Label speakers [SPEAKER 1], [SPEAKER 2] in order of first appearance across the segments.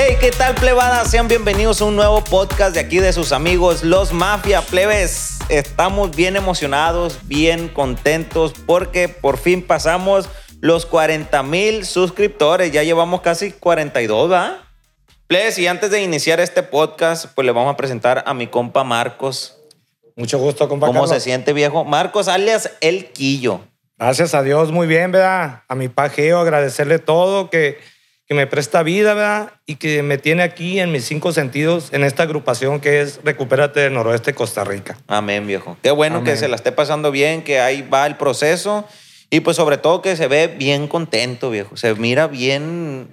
[SPEAKER 1] Hey, ¿qué tal, plebada? Sean bienvenidos a un nuevo podcast de aquí de sus amigos, los Mafia Plebes. Estamos bien emocionados, bien contentos porque por fin pasamos los 40 mil suscriptores. Ya llevamos casi 42, ¿va? Plebes, y antes de iniciar este podcast, pues le vamos a presentar a mi compa Marcos.
[SPEAKER 2] Mucho gusto, compa
[SPEAKER 1] ¿Cómo
[SPEAKER 2] Carlos.
[SPEAKER 1] se siente, viejo? Marcos, alias El Quillo.
[SPEAKER 2] Gracias a Dios, muy bien, ¿verdad? A mi pajeo, agradecerle todo, que, que me presta vida, ¿verdad? Y que me tiene aquí en mis cinco sentidos, en esta agrupación que es Recupérate del Noroeste Costa Rica.
[SPEAKER 1] Amén, viejo. Qué bueno que se la esté pasando bien, que ahí va el proceso y pues sobre todo que se ve bien contento, viejo. Se mira bien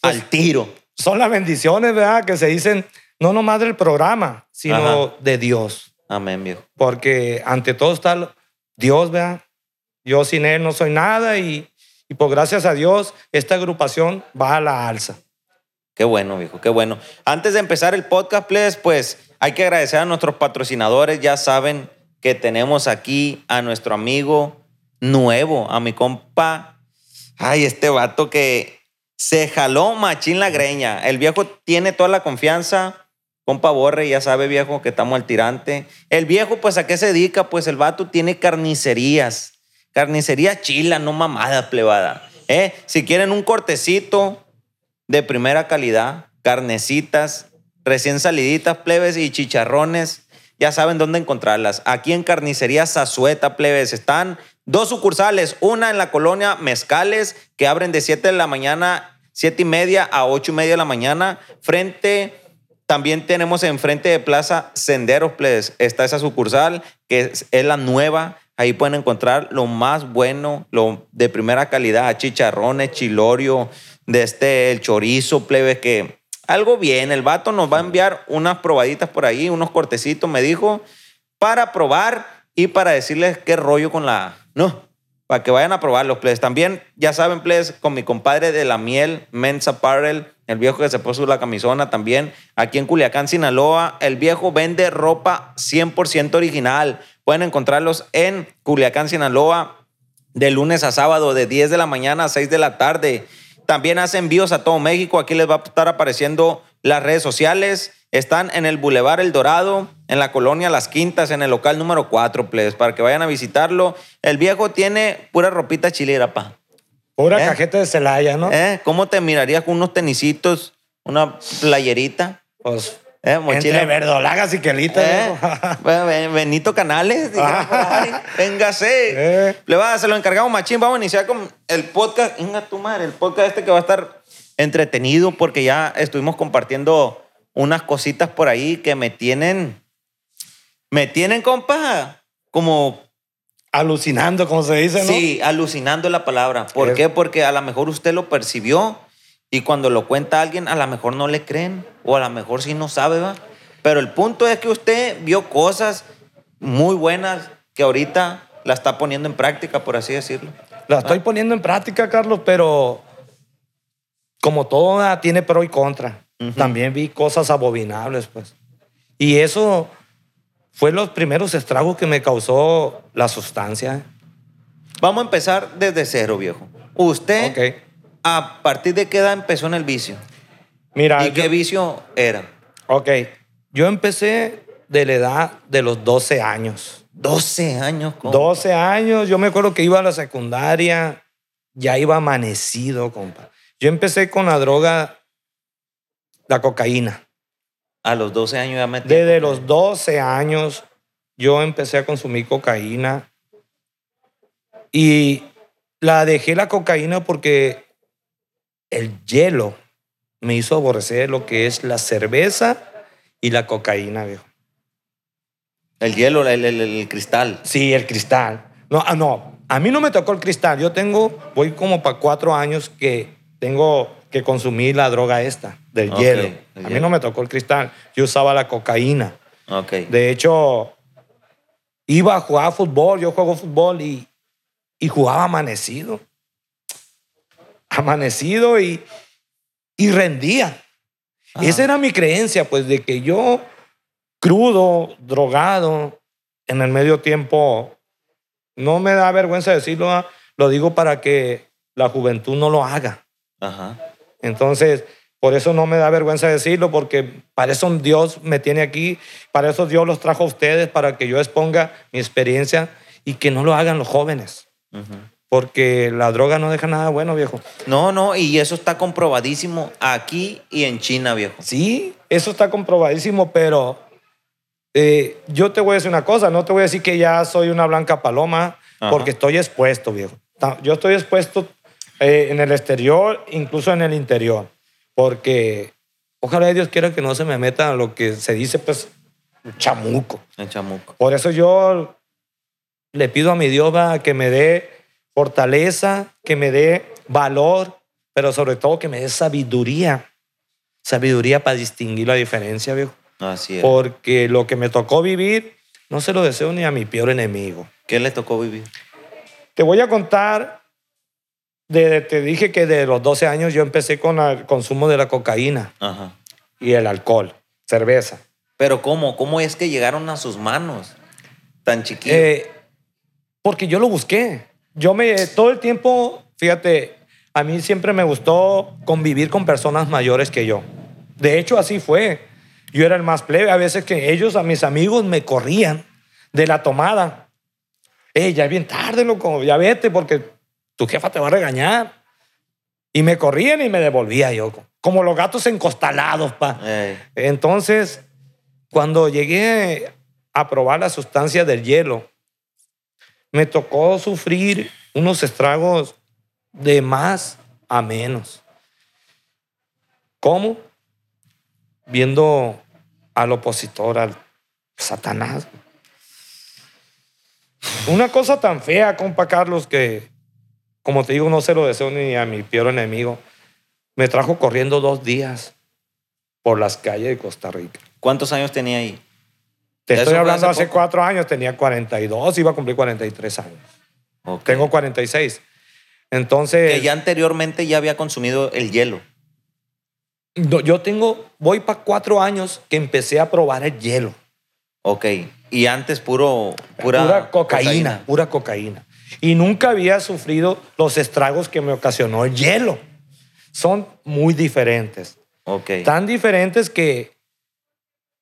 [SPEAKER 2] Pues,
[SPEAKER 1] al tiro.
[SPEAKER 2] Son las bendiciones, ¿verdad? Que se dicen, no nomás del programa, sino
[SPEAKER 1] Ajá.
[SPEAKER 2] de Dios.
[SPEAKER 1] Amén, viejo.
[SPEAKER 2] Porque ante todo está Dios, ¿verdad? Yo sin Él no soy nada y, y por gracias a Dios, esta agrupación va a la alza.
[SPEAKER 1] Qué bueno, viejo, qué bueno. Antes de empezar el podcast, please, pues hay que agradecer a nuestros patrocinadores. Ya saben que tenemos aquí a nuestro amigo nuevo, a mi compa. Ay, este vato que se jaló machín la greña. El viejo tiene toda la confianza. Compa Borre, ya sabe, viejo, que estamos al tirante. El viejo, pues, ¿a qué se dedica? Pues el vato tiene carnicerías. Carnicería chila, no mamada, plebada. ¿Eh? Si quieren un cortecito de primera calidad, carnecitas, recién saliditas, plebes y chicharrones, ya saben dónde encontrarlas. Aquí en Carnicería Zazueta, plebes, están dos sucursales, una en la colonia Mezcales, que abren de 7 de la mañana, 7 y media a 8 y media de la mañana, frente... También tenemos enfrente de Plaza Senderos, plebes. Está esa sucursal que es, es la nueva. Ahí pueden encontrar lo más bueno, lo de primera calidad, chicharrones, chilorio, de este, el chorizo, plebe, que algo bien. El vato nos va a enviar unas probaditas por ahí, unos cortecitos, me dijo, para probar y para decirles qué rollo con la... No, para que vayan a probarlos, plebes. También, ya saben, plebes, con mi compadre de la miel, Men's Apparel, el viejo que se puso la camisona también, aquí en Culiacán, Sinaloa, el viejo vende ropa 100% original. Pueden encontrarlos en Culiacán, Sinaloa, de lunes a sábado, de 10 de la mañana a 6 de la tarde. También hace envíos a todo México. Aquí les va a estar apareciendo las redes sociales. Están en el Boulevard El Dorado, en la colonia Las Quintas, en el local número 4, plebes, para que vayan a visitarlo. El viejo tiene pura ropita chilera, pa.
[SPEAKER 2] Pura
[SPEAKER 1] ¿Eh?
[SPEAKER 2] cajeta de Celaya, ¿no?
[SPEAKER 1] ¿Eh? ¿Cómo te mirarías con unos tenisitos, una playerita?
[SPEAKER 2] Pues,
[SPEAKER 1] ¿Eh? Mochila.
[SPEAKER 2] entre verdolagas y quelitas.
[SPEAKER 1] ¿Eh? Benito Canales, ahí. véngase.
[SPEAKER 2] Eh.
[SPEAKER 1] Le va, se lo encargamos, machín. Vamos a iniciar con el podcast. Venga tu madre, el podcast este que va a estar entretenido porque ya estuvimos compartiendo unas cositas por ahí que me tienen, me tienen, compa, como,
[SPEAKER 2] Alucinando, como se dice, ¿no?
[SPEAKER 1] sí, alucinando la palabra. ¿Por
[SPEAKER 2] Es-
[SPEAKER 1] qué? Porque a lo mejor usted lo percibió y cuando lo cuenta alguien, a lo mejor no le creen o a lo mejor sí no sabe, ¿va? Pero el punto es que usted vio cosas muy buenas que ahorita la está poniendo en práctica, por así decirlo.
[SPEAKER 2] La estoy poniendo en práctica, Carlos, pero como toda tiene pro y contra. También vi cosas abominables, pues. Y eso fue los primeros estragos que me causó la sustancia.
[SPEAKER 1] Vamos a empezar desde cero, viejo. Usted,
[SPEAKER 2] Ok.
[SPEAKER 1] ¿A partir de qué edad empezó en el vicio?
[SPEAKER 2] Mira,
[SPEAKER 1] ¿Y
[SPEAKER 2] yo-
[SPEAKER 1] qué vicio era?
[SPEAKER 2] ok. Yo empecé de la edad de los 12 años.
[SPEAKER 1] 12 años. compa.
[SPEAKER 2] 12 años, yo me acuerdo que iba a la secundaria, ya iba amanecido, compa. Yo empecé con la droga, la cocaína.
[SPEAKER 1] A los 12 años ya metí.
[SPEAKER 2] Desde los 12 años yo empecé a consumir cocaína y la dejé la cocaína porque el hielo me hizo aborrecer lo que es la cerveza y la cocaína, viejo.
[SPEAKER 1] El hielo, el, el- el cristal.
[SPEAKER 2] Sí, el cristal. No, ah, no, a mí no me tocó el cristal. Yo tengo, voy como para cuatro años que tengo que consumir la droga esta, del hielo.
[SPEAKER 1] el
[SPEAKER 2] A mí
[SPEAKER 1] hielo.
[SPEAKER 2] no me tocó el cristal. Yo usaba la cocaína. De hecho, iba a jugar fútbol, yo juego fútbol y, y jugaba amanecido. Amanecido y, y rendía.
[SPEAKER 1] Ajá.
[SPEAKER 2] Esa era mi creencia, pues, de que yo, crudo, drogado, en el medio tiempo, no me da vergüenza decirlo, ah, lo digo para que la juventud no lo haga.
[SPEAKER 1] Ajá.
[SPEAKER 2] Entonces, Por eso no me da vergüenza decirlo, porque para eso Dios me tiene aquí, para eso Dios los trajo a ustedes, para que yo exponga mi experiencia y que no lo hagan los jóvenes. Porque la droga no deja nada bueno, viejo.
[SPEAKER 1] No, no, y eso está comprobadísimo aquí y en China, viejo.
[SPEAKER 2] Sí, eso está comprobadísimo, pero eh, yo te voy a decir una cosa, no te voy a decir que ya soy una blanca paloma,
[SPEAKER 1] Ajá.
[SPEAKER 2] porque estoy expuesto, viejo. Yo estoy expuesto eh, en el exterior, incluso en el interior, porque ojalá Dios quiera que no se me meta lo que se dice, pues, un chamuco.
[SPEAKER 1] El chamuco.
[SPEAKER 2] Por eso yo le pido a mi Dios va, que me dé fortaleza, que me dé valor, pero sobre todo que me dé sabiduría. Sabiduría para distinguir la diferencia, viejo.
[SPEAKER 1] Así es.
[SPEAKER 2] Porque lo que me tocó vivir, no se lo deseo ni a mi peor enemigo.
[SPEAKER 1] ¿Qué le tocó vivir?
[SPEAKER 2] Te voy a contar, de, te dije que de los 12 años yo empecé con el consumo de la cocaína
[SPEAKER 1] Ajá.
[SPEAKER 2] y el alcohol, cerveza.
[SPEAKER 1] Pero ¿cómo? ¿Cómo es que llegaron a sus manos? Tan chiquitos.
[SPEAKER 2] Eh, porque yo lo busqué. Yo me, todo el tiempo, fíjate, a mí siempre me gustó convivir con personas mayores que yo. De hecho, así fue. Yo era el más plebe. A veces que ellos, a mis amigos, me corrían de la tomada. Ey, ya es bien tarde, loco, ya vete porque tu jefa te va a regañar. Y me corrían y me devolvía yo, como los gatos encostalados, pa.
[SPEAKER 1] Ey.
[SPEAKER 2] Entonces, cuando llegué a probar la sustancia del hielo, me tocó sufrir unos estragos de más a menos. ¿Cómo? Viendo al opositor, al Satanás. Una cosa tan fea, compa Carlos, que, como te digo, no se lo deseo ni a mi peor enemigo. Me trajo corriendo dos días por las calles de Costa Rica.
[SPEAKER 1] ¿Cuántos años tenía ahí?
[SPEAKER 2] Te
[SPEAKER 1] ¿Eso
[SPEAKER 2] estoy hablando
[SPEAKER 1] hace
[SPEAKER 2] hace cuatro años, tenía 42, iba a cumplir 43 años.
[SPEAKER 1] Ok.
[SPEAKER 2] Tengo 46. Entonces,
[SPEAKER 1] Que ya anteriormente ya había consumido el hielo.
[SPEAKER 2] yo tengo, voy para cuatro años que empecé a probar el hielo.
[SPEAKER 1] Ok. Y antes puro, pura,
[SPEAKER 2] Pura, cocaína, pura cocaína. Y nunca había sufrido los estragos que me ocasionó el hielo. Son muy diferentes.
[SPEAKER 1] Ok.
[SPEAKER 2] Tan diferentes que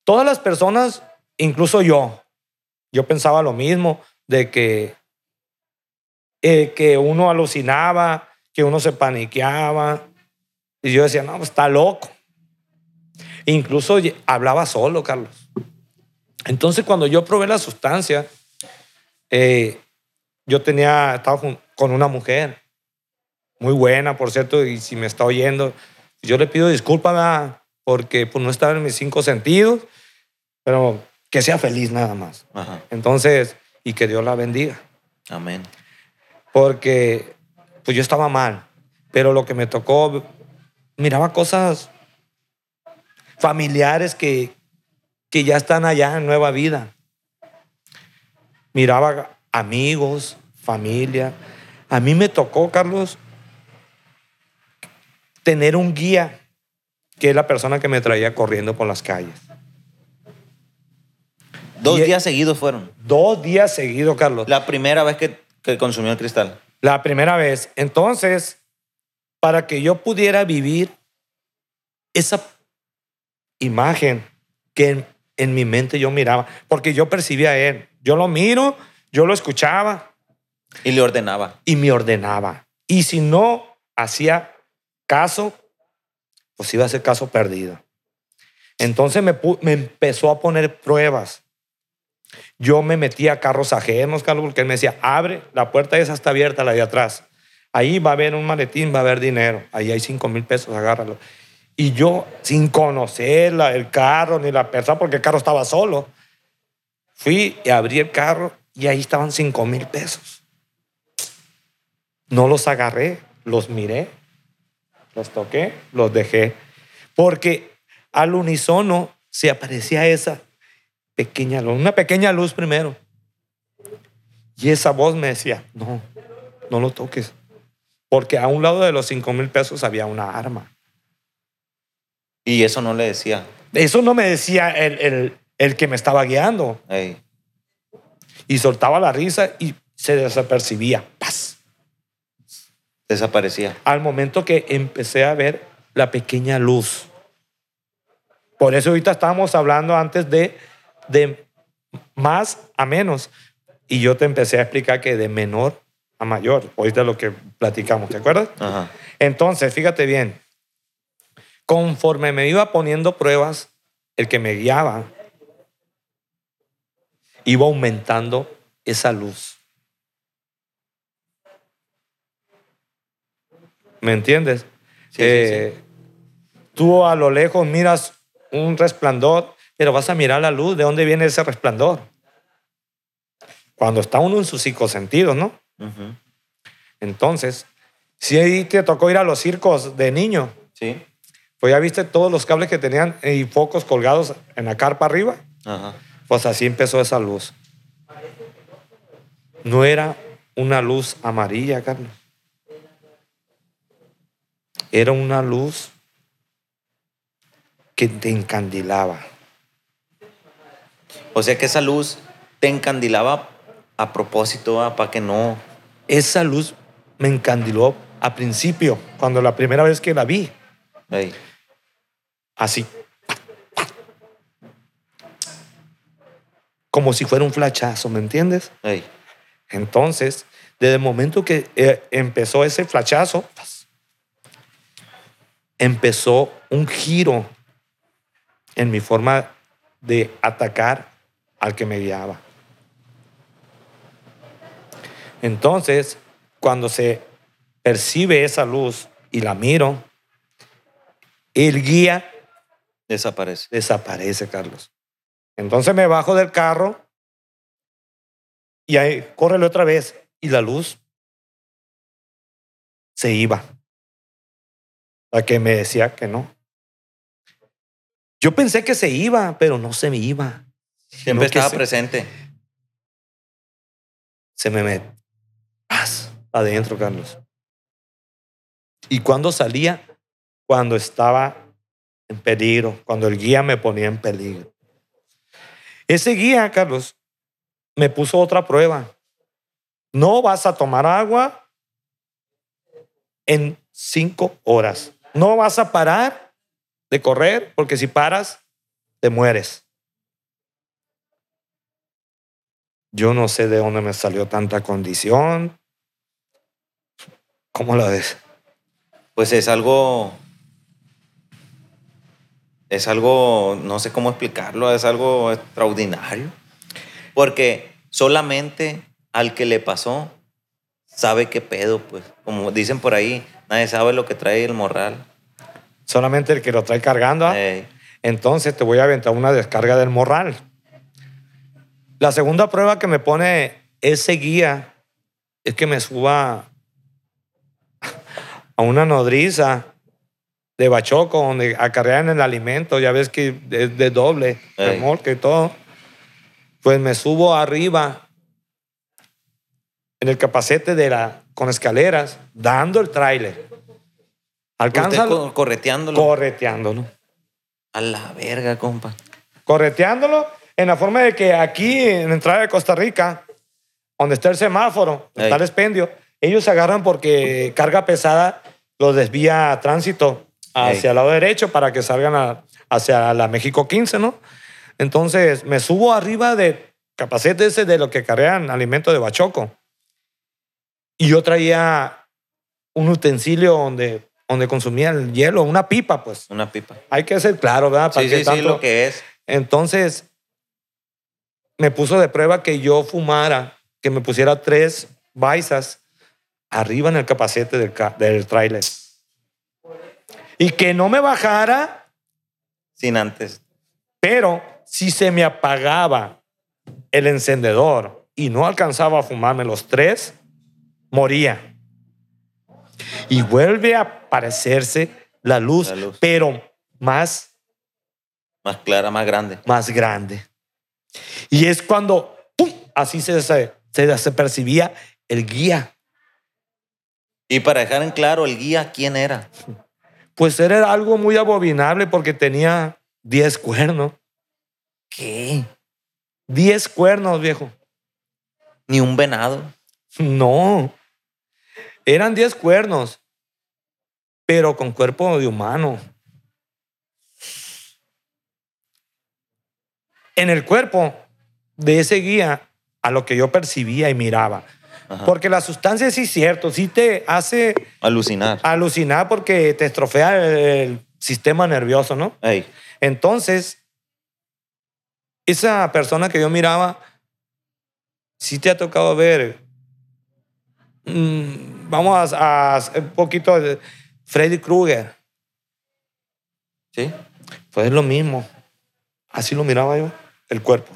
[SPEAKER 2] todas las personas, incluso yo, yo pensaba lo mismo, de que, eh, que uno alucinaba, que uno se paniqueaba. Y yo decía, no, pues, está loco. Incluso hablaba solo, Carlos. Entonces, cuando yo probé la sustancia, eh, yo tenía, estaba con una mujer muy buena, por cierto, y si me está oyendo, yo le pido disculpas, porque pues, no estaba en mis cinco sentidos, pero que sea feliz nada más.
[SPEAKER 1] Ajá.
[SPEAKER 2] Entonces, y que Dios la bendiga,
[SPEAKER 1] Amén.
[SPEAKER 2] porque pues yo estaba mal, pero lo que me tocó, miraba cosas familiares que, que ya están allá en nueva vida. Miraba amigos, familia. A mí me tocó, Carlos, tener un guía que es la persona que me traía corriendo por las calles.
[SPEAKER 1] Dos
[SPEAKER 2] Y-
[SPEAKER 1] días seguidos fueron.
[SPEAKER 2] Dos días seguidos, Carlos.
[SPEAKER 1] La primera vez que, que consumió el cristal.
[SPEAKER 2] La primera vez. Entonces, para que yo pudiera vivir esa imagen que en, en mi mente yo miraba, porque yo percibía a él. Yo lo miro, yo lo escuchaba
[SPEAKER 1] Y le ordenaba.
[SPEAKER 2] y me ordenaba. Y si no hacía caso, pues iba a ser caso perdido. Entonces me, me empezó a poner pruebas. Yo me metí a carros ajenos, Carlos, porque él me decía, abre, la puerta esa está abierta, la de atrás. Ahí va a haber un maletín, va a haber dinero. Ahí hay cinco mil pesos, agárralo. Y yo, sin conocer la- el carro ni la persona, porque el carro estaba solo, fui y abrí el carro y ahí estaban cinco mil pesos. No los agarré, los miré, los toqué, los dejé. Porque al unísono se aparecía esa pequeña luz, una pequeña luz primero. Y esa voz me decía, no, no lo toques. Porque a un lado de los cinco mil pesos había una arma.
[SPEAKER 1] Y eso no le decía.
[SPEAKER 2] Eso no me decía el, el- el que me estaba guiando.
[SPEAKER 1] Ey.
[SPEAKER 2] Y soltaba la risa y se desapercibía. Paz.
[SPEAKER 1] Desaparecía.
[SPEAKER 2] Al momento que empecé a ver la pequeña luz. Por eso ahorita estábamos hablando antes de, de más a menos. Y yo te empecé a explicar que de menor a mayor. Ahorita lo que platicamos, ¿te acuerdas?
[SPEAKER 1] Ajá.
[SPEAKER 2] Entonces, fíjate bien, conforme me iba poniendo pruebas, el que me guiaba iba aumentando esa luz. ¿Me entiendes?
[SPEAKER 1] Sí, sí,
[SPEAKER 2] Eh, Tú a lo lejos miras un resplandor, pero vas a mirar la luz. ¿De dónde viene ese resplandor? Cuando está uno en sus cinco sentidos, ¿no?
[SPEAKER 1] Ujú.
[SPEAKER 2] Entonces, si ahí te tocó ir a los circos de niño,
[SPEAKER 1] Sí.
[SPEAKER 2] pues ya viste todos los cables que tenían y focos colgados en la carpa arriba,
[SPEAKER 1] Ajá.
[SPEAKER 2] pues así empezó esa luz. No era una luz amarilla, Carlos. Era una luz que te encandilaba.
[SPEAKER 1] O sea que esa luz te encandilaba a propósito, para que no.
[SPEAKER 2] Esa luz me encandiló a principio, cuando la primera vez que la vi,
[SPEAKER 1] Ey.
[SPEAKER 2] así. Como si fuera un flachazo, ¿me entiendes?
[SPEAKER 1] Ey.
[SPEAKER 2] Entonces, desde el momento que eh, empezó ese flachazo, empezó un giro en mi forma de atacar al que me guiaba. Entonces, cuando se percibe esa luz y la miro, el guía
[SPEAKER 1] Desaparece.
[SPEAKER 2] desaparece, Carlos. Entonces me bajo del carro y ahí, córrele otra vez. Y la luz se iba. La que me decía que no. Yo pensé que se iba, pero no se me iba.
[SPEAKER 1] Siempre estaba
[SPEAKER 2] se-
[SPEAKER 1] presente.
[SPEAKER 2] se me mete paz, adentro, Carlos. Y cuando salía, cuando estaba en peligro, cuando el guía me ponía en peligro. Ese guía, Carlos, me puso otra prueba. No vas a tomar agua en cinco horas. No vas a parar de correr, porque si paras, te mueres. Yo no sé de dónde me salió tanta condición. ¿Cómo la ves?
[SPEAKER 1] Pues es algo. Es algo, no sé cómo explicarlo, es algo extraordinario. Porque solamente al que le pasó sabe qué pedo, pues. Como dicen por ahí, nadie sabe lo que trae el morral.
[SPEAKER 2] Solamente el que lo trae cargando. ¿ah?
[SPEAKER 1] Ey,
[SPEAKER 2] Entonces te voy a aventar una descarga del morral. La segunda prueba que me pone ese guía es que me suba a una nodriza de bachoco donde acarrean el alimento. Ya ves que es de doble, remolque y todo. Pues me subo arriba en el capacete de la, con escaleras, dando el tráiler. Alcanza
[SPEAKER 1] correteándolo.
[SPEAKER 2] correteándolo.
[SPEAKER 1] a la verga, compa.
[SPEAKER 2] correteándolo en la forma de que aquí en la entrada de Costa Rica, donde está el semáforo, donde está el expendio, ellos se agarran porque carga pesada los desvía a tránsito hacia
[SPEAKER 1] Ey.
[SPEAKER 2] el lado derecho para que salgan a- hacia la México 15, ¿no? Entonces me subo arriba de capacete ese de lo que cargan alimento de bachoco. Y yo traía un utensilio donde, donde consumía el hielo, una pipa, pues.
[SPEAKER 1] Una pipa.
[SPEAKER 2] Hay que ser claro, ¿verdad? Para
[SPEAKER 1] Sí, sí, sí,
[SPEAKER 2] tanto-
[SPEAKER 1] lo que es.
[SPEAKER 2] entonces, me puso de prueba que yo fumara, que me pusiera tres baisas arriba en el capacete del, del tráiler. Y que no me bajara,
[SPEAKER 1] Sin antes.
[SPEAKER 2] pero si se me apagaba el encendedor y no alcanzaba a fumarme los tres, moría. Y vuelve a aparecerse la luz,
[SPEAKER 1] La luz.
[SPEAKER 2] pero más
[SPEAKER 1] Más clara, más grande.
[SPEAKER 2] más grande. Y es cuando, ¡pum! así se, se, se, se percibía el guía.
[SPEAKER 1] Y para dejar en claro, el guía, ¿quién era?
[SPEAKER 2] Pues era algo muy abominable porque tenía 10 cuernos.
[SPEAKER 1] ¿Qué?
[SPEAKER 2] 10 cuernos, viejo.
[SPEAKER 1] Ni un venado.
[SPEAKER 2] No. Eran 10 cuernos. pero con cuerpo de humano. En el cuerpo de ese guía, a lo que yo percibía y miraba.
[SPEAKER 1] Ajá.
[SPEAKER 2] Porque la sustancia sí es cierto, sí te hace
[SPEAKER 1] Alucinar.
[SPEAKER 2] alucinar porque te estrofea el, el sistema nervioso, ¿no?
[SPEAKER 1] Ey.
[SPEAKER 2] Entonces, esa persona que yo miraba, sí te ha tocado ver. mm, vamos a, a un poquito de Freddy Krueger.
[SPEAKER 1] ¿Sí?
[SPEAKER 2] Pues es lo mismo. Así lo miraba yo, el cuerpo.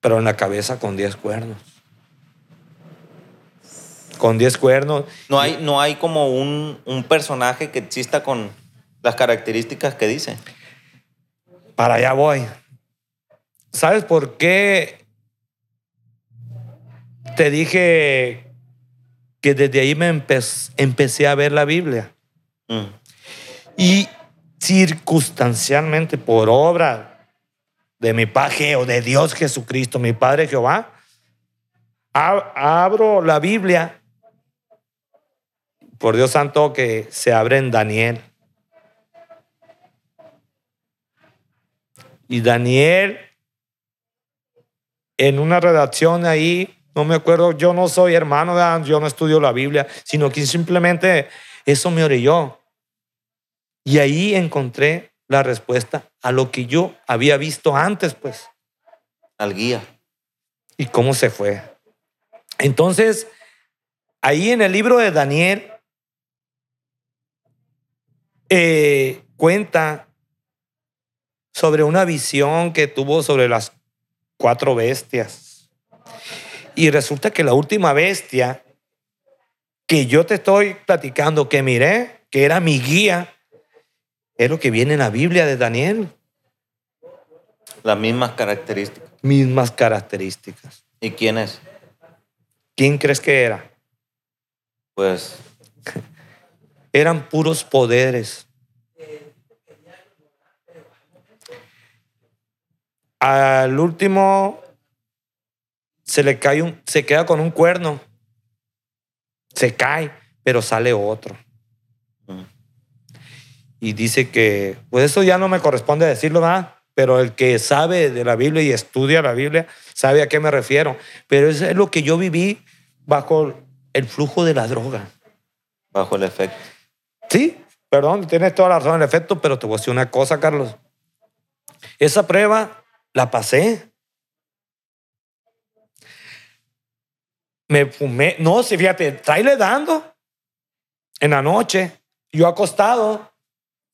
[SPEAKER 2] Pero en la cabeza con 10 cuernos. Con 10 cuernos.
[SPEAKER 1] No hay, no hay como un, un personaje que exista con las características que dice.
[SPEAKER 2] Para allá voy. ¿Sabes por qué te dije que desde ahí me empe- empecé a ver la Biblia?
[SPEAKER 1] Mm.
[SPEAKER 2] Y circunstancialmente, por obra de mi Padre o de Dios Jesucristo, mi Padre Jehová, ab- abro la Biblia. Por Dios santo que se abre en Daniel. Y Daniel, en una redacción ahí, no me acuerdo, yo no soy hermano, yo no estudio la Biblia, sino que simplemente eso me orilló. Y ahí encontré la respuesta a lo que yo había visto antes, pues,
[SPEAKER 1] Al guía.
[SPEAKER 2] y cómo se fue. Entonces, ahí en el libro de Daniel, eh, cuenta sobre una visión que tuvo sobre las cuatro bestias. Y resulta que la última bestia que yo te estoy platicando, que miré, que era mi guía, es lo que viene en la Biblia de Daniel.
[SPEAKER 1] Las mismas características.
[SPEAKER 2] Mismas características.
[SPEAKER 1] ¿Y quién es?
[SPEAKER 2] ¿Quién crees que era?
[SPEAKER 1] Pues
[SPEAKER 2] Eran puros poderes. Al último se le cae un, se queda con un cuerno. Se cae, pero sale otro. Y dice que, pues eso ya no me corresponde decirlo, ¿verdad? Pero el que sabe de la Biblia y estudia la Biblia sabe a qué me refiero. Pero eso es lo que yo viví bajo el flujo de la droga.
[SPEAKER 1] bajo el efecto.
[SPEAKER 2] Sí, perdón, tienes toda la razón en efecto, pero te voy a decir una cosa, Carlos. Esa prueba la pasé. Me fumé, no, sí, fíjate, tráele dando en la noche, yo acostado,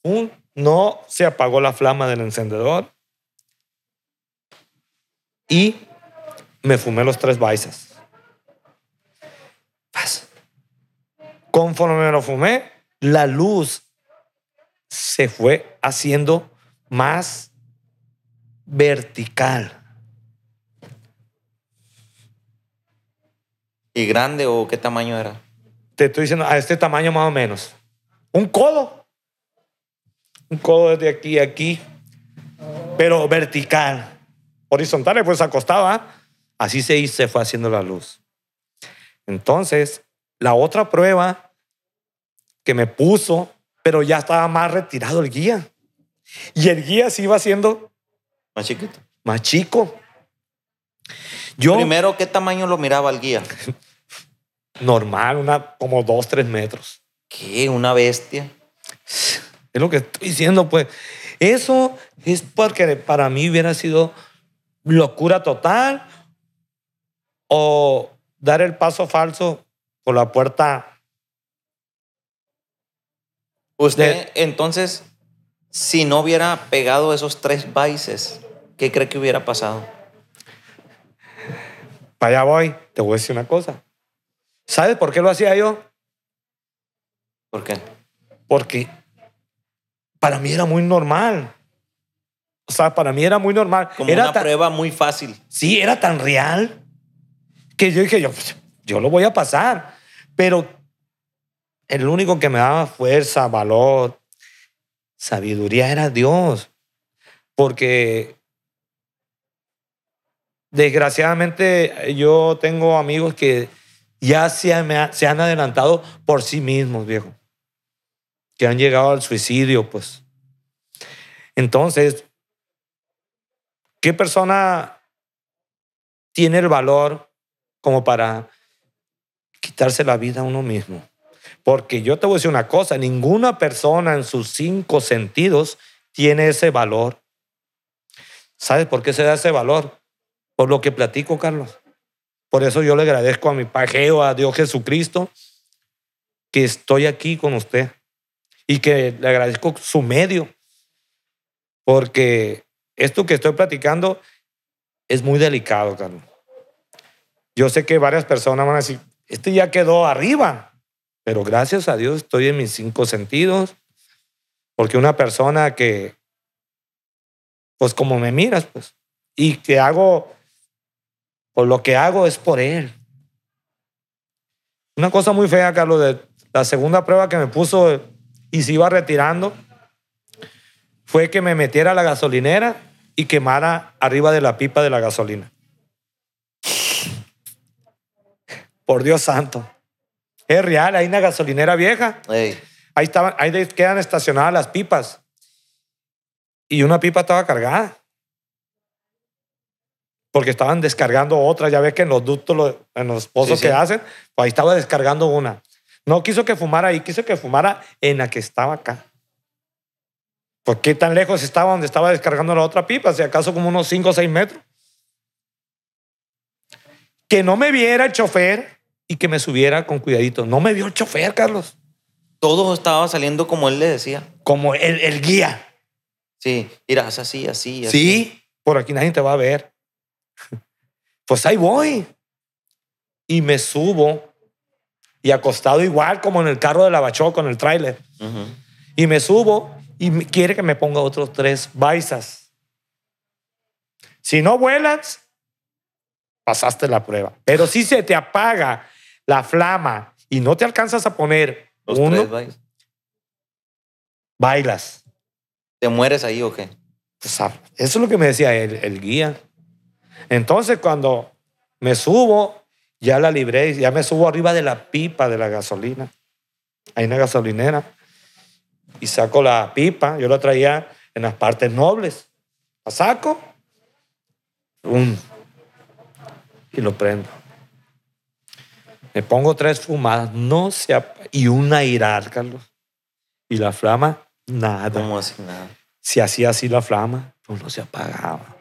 [SPEAKER 2] un, no se apagó la flama del encendedor y me fumé los tres baisas. Paz. Conforme me lo fumé, la luz se fue haciendo más vertical.
[SPEAKER 1] ¿Y grande o qué tamaño era?
[SPEAKER 2] Te estoy diciendo a este tamaño más o menos. Un codo. Un codo desde aquí a aquí. Pero vertical. Horizontal, pues acostaba. Así se, hizo, se fue haciendo la luz. Entonces, la otra prueba que me puso, pero ya estaba más retirado el guía. Y el guía se iba haciendo
[SPEAKER 1] Más chiquito.
[SPEAKER 2] más chico. Yo,
[SPEAKER 1] Primero, ¿qué tamaño lo miraba el guía?
[SPEAKER 2] normal, una, como dos, tres metros.
[SPEAKER 1] ¿Qué? ¿Una bestia?
[SPEAKER 2] Es lo que estoy diciendo, pues. Eso es porque para mí hubiera sido locura total o dar el paso falso por la puerta.
[SPEAKER 1] Usted, entonces, si no hubiera pegado esos tres vices, ¿qué cree que hubiera pasado?
[SPEAKER 2] Para allá voy. Te voy a decir una cosa. ¿Sabes por qué lo hacía yo?
[SPEAKER 1] ¿Por qué?
[SPEAKER 2] Porque para mí era muy normal. O sea, para mí era muy normal.
[SPEAKER 1] Como
[SPEAKER 2] era
[SPEAKER 1] una
[SPEAKER 2] tan-
[SPEAKER 1] prueba muy fácil.
[SPEAKER 2] Sí, era tan real que yo dije, yo, pues, yo lo voy a pasar. Pero el único que me daba fuerza, valor, sabiduría era Dios. Porque desgraciadamente yo tengo amigos que ya se se han adelantado por sí mismos, viejo. Que han llegado al suicidio, pues. Entonces, ¿qué persona tiene el valor como para quitarse la vida a uno mismo? Porque yo te voy a decir una cosa, ninguna persona en sus cinco sentidos tiene ese valor. ¿Sabes por qué se da ese valor? Por lo que platico, Carlos. Por eso yo le agradezco a mi pajeo, a Dios Jesucristo, que estoy aquí con usted y que le agradezco su medio, porque esto que estoy platicando es muy delicado, Carlos. Yo sé que varias personas van a decir, este ya quedó arriba, pero gracias a Dios estoy en mis cinco sentidos, porque una persona que, pues como me miras, pues, y que hago, pues lo que hago es por Él. Una cosa muy fea, Carlos, de la segunda prueba que me puso y se iba retirando, fue que me metiera a la gasolinera y quemara arriba de la pipa de la gasolina. Por Dios santo. Es real, hay una gasolinera vieja.
[SPEAKER 1] Ey.
[SPEAKER 2] Ahí, estaban, ahí quedan estacionadas las pipas. Y una pipa estaba cargada. Porque estaban descargando otra. Ya ves que en los ductos, en los pozos
[SPEAKER 1] Sí, sí.
[SPEAKER 2] que hacen, pues ahí estaba descargando una. No quiso que fumara ahí, quiso que fumara en la que estaba acá. ¿Por qué tan lejos estaba donde estaba descargando la otra pipa? Si acaso como unos 5 o 6 metros. Que no me viera el chofer y que me subiera con cuidadito. No me vio el chofer, Carlos.
[SPEAKER 1] Todo estaba saliendo como él le decía.
[SPEAKER 2] Como el, el guía.
[SPEAKER 1] Sí, mira, es así, así, así.
[SPEAKER 2] Sí, por aquí nadie te va a ver. Pues ahí voy. Y me subo y acostado igual como en el carro de la Bachó con el tráiler. Y me subo y quiere que me ponga otros tres baisas. Si no vuelas, pasaste la prueba. Pero si se te apaga la flama y no te alcanzas a poner
[SPEAKER 1] Los
[SPEAKER 2] uno,
[SPEAKER 1] tres,
[SPEAKER 2] bailas.
[SPEAKER 1] ¿Te mueres ahí o qué?
[SPEAKER 2] Pues, eso es lo que me decía el, el guía. Entonces, cuando me subo, ya la libré, ya me subo arriba de la pipa de la gasolina. Hay una gasolinera. Y saco la pipa, yo la traía en las partes nobles. La saco, ¡pum! y lo prendo. Me pongo tres fumadas, no se y una irar, Carlos. Y la flama, nada.
[SPEAKER 1] ¿Cómo así nada?
[SPEAKER 2] Si hacía así la flama, pues no se apagaba.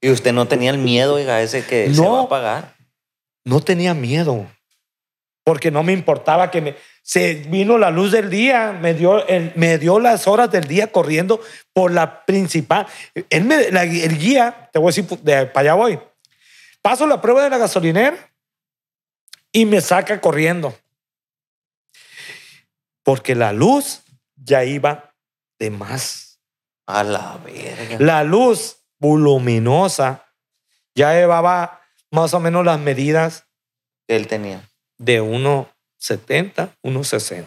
[SPEAKER 1] Y usted no tenía el miedo, oiga, ese que se va a apagar.
[SPEAKER 2] No tenía miedo, porque no me importaba que me... Se vino la luz del día, me dio, el- me dio las horas del día corriendo por la principal. Él me- la- el guía, te voy a decir, de para allá voy. Paso la prueba de la gasolinera y me saca corriendo. Porque la luz ya iba de más.
[SPEAKER 1] A la verga.
[SPEAKER 2] La luz voluminosa ya llevaba más o menos las medidas
[SPEAKER 1] que él tenía.
[SPEAKER 2] de 1,70, 1,60.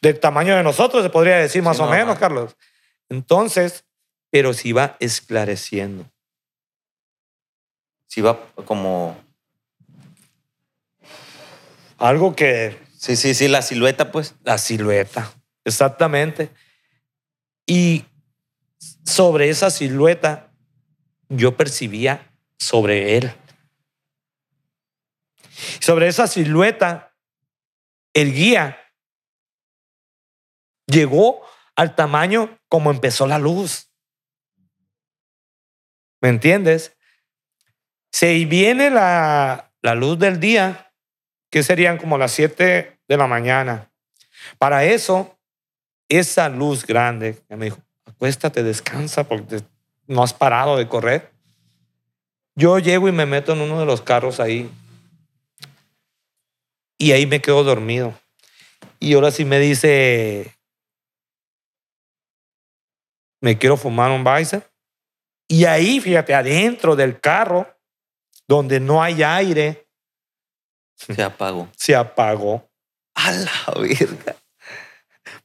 [SPEAKER 2] Del tamaño de nosotros, se podría decir más
[SPEAKER 1] Sí,
[SPEAKER 2] o menos, Carlos. Entonces, pero se iba esclareciendo.
[SPEAKER 1] Sí va como...
[SPEAKER 2] Algo que
[SPEAKER 1] Sí, sí, sí, la silueta, pues.
[SPEAKER 2] la silueta, exactamente. Y sobre esa silueta, yo percibía sobre él. Sobre esa silueta, el guía llegó al tamaño como empezó la luz. ¿Me entiendes? Se viene la, la luz del día, que serían como las 7 de la mañana. Para eso, esa luz grande, me dijo, acuéstate, descansa, porque te- no has parado de correr. Yo llego y me meto en uno de los carros ahí. Y ahí me quedo dormido. Y ahora sí me dice, me quiero fumar un Baiser. Y ahí, fíjate, adentro del carro, donde no hay aire,
[SPEAKER 1] Se apagó.
[SPEAKER 2] se apagó.
[SPEAKER 1] A la verga.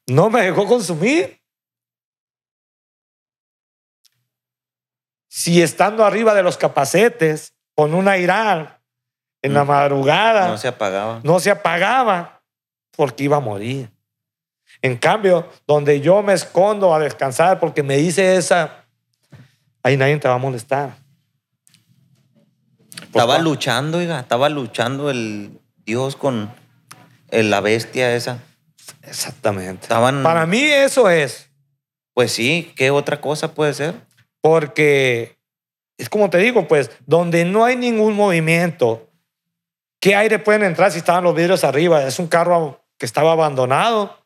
[SPEAKER 2] No me dejó consumir. Si estando arriba de los capacetes, con un airal, en la madrugada.
[SPEAKER 1] No se apagaba.
[SPEAKER 2] no se apagaba porque iba a morir. En cambio, donde yo me escondo a descansar porque me dice esa, ahí nadie te va a molestar.
[SPEAKER 1] Estaba luchando, oiga, estaba luchando el Dios con el- la bestia esa.
[SPEAKER 2] Exactamente.
[SPEAKER 1] Estaban,
[SPEAKER 2] Para mí eso es,
[SPEAKER 1] pues sí, ¿qué otra cosa puede ser?
[SPEAKER 2] Porque es como te digo, pues, donde no hay ningún movimiento, ¿qué aire pueden entrar si estaban los vidrios arriba? Es un carro que estaba abandonado.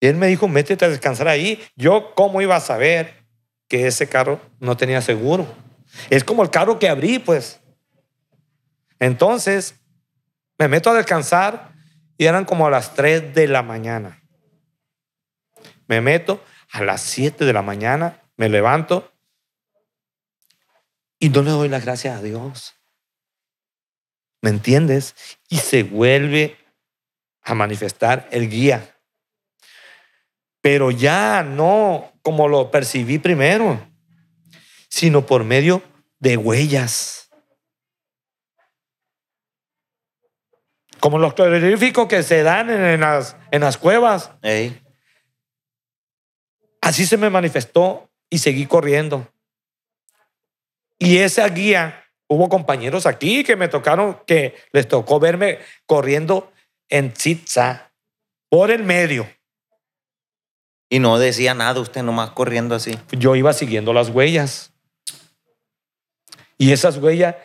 [SPEAKER 2] Y él me dijo, métete a descansar ahí. Yo, ¿cómo iba a saber que ese carro no tenía seguro? Es como el carro que abrí, pues. Entonces, me meto a descansar y eran como a las 3 de la mañana. Me meto a las 7 de la mañana, me levanto y no le doy las gracias a Dios. ¿Me entiendes? Y se vuelve a manifestar el guía. Pero ya no como lo percibí primero, sino por medio de huellas. Como los cloríficos que se dan en, en las, en las cuevas.
[SPEAKER 1] Ey,
[SPEAKER 2] Así se me manifestó y seguí corriendo. Y esa guía, hubo compañeros aquí que me tocaron, que les tocó verme corriendo en zigzag por el medio.
[SPEAKER 1] Y no decía nada, usted nomás corriendo así.
[SPEAKER 2] Yo iba siguiendo las huellas. Y esas huellas,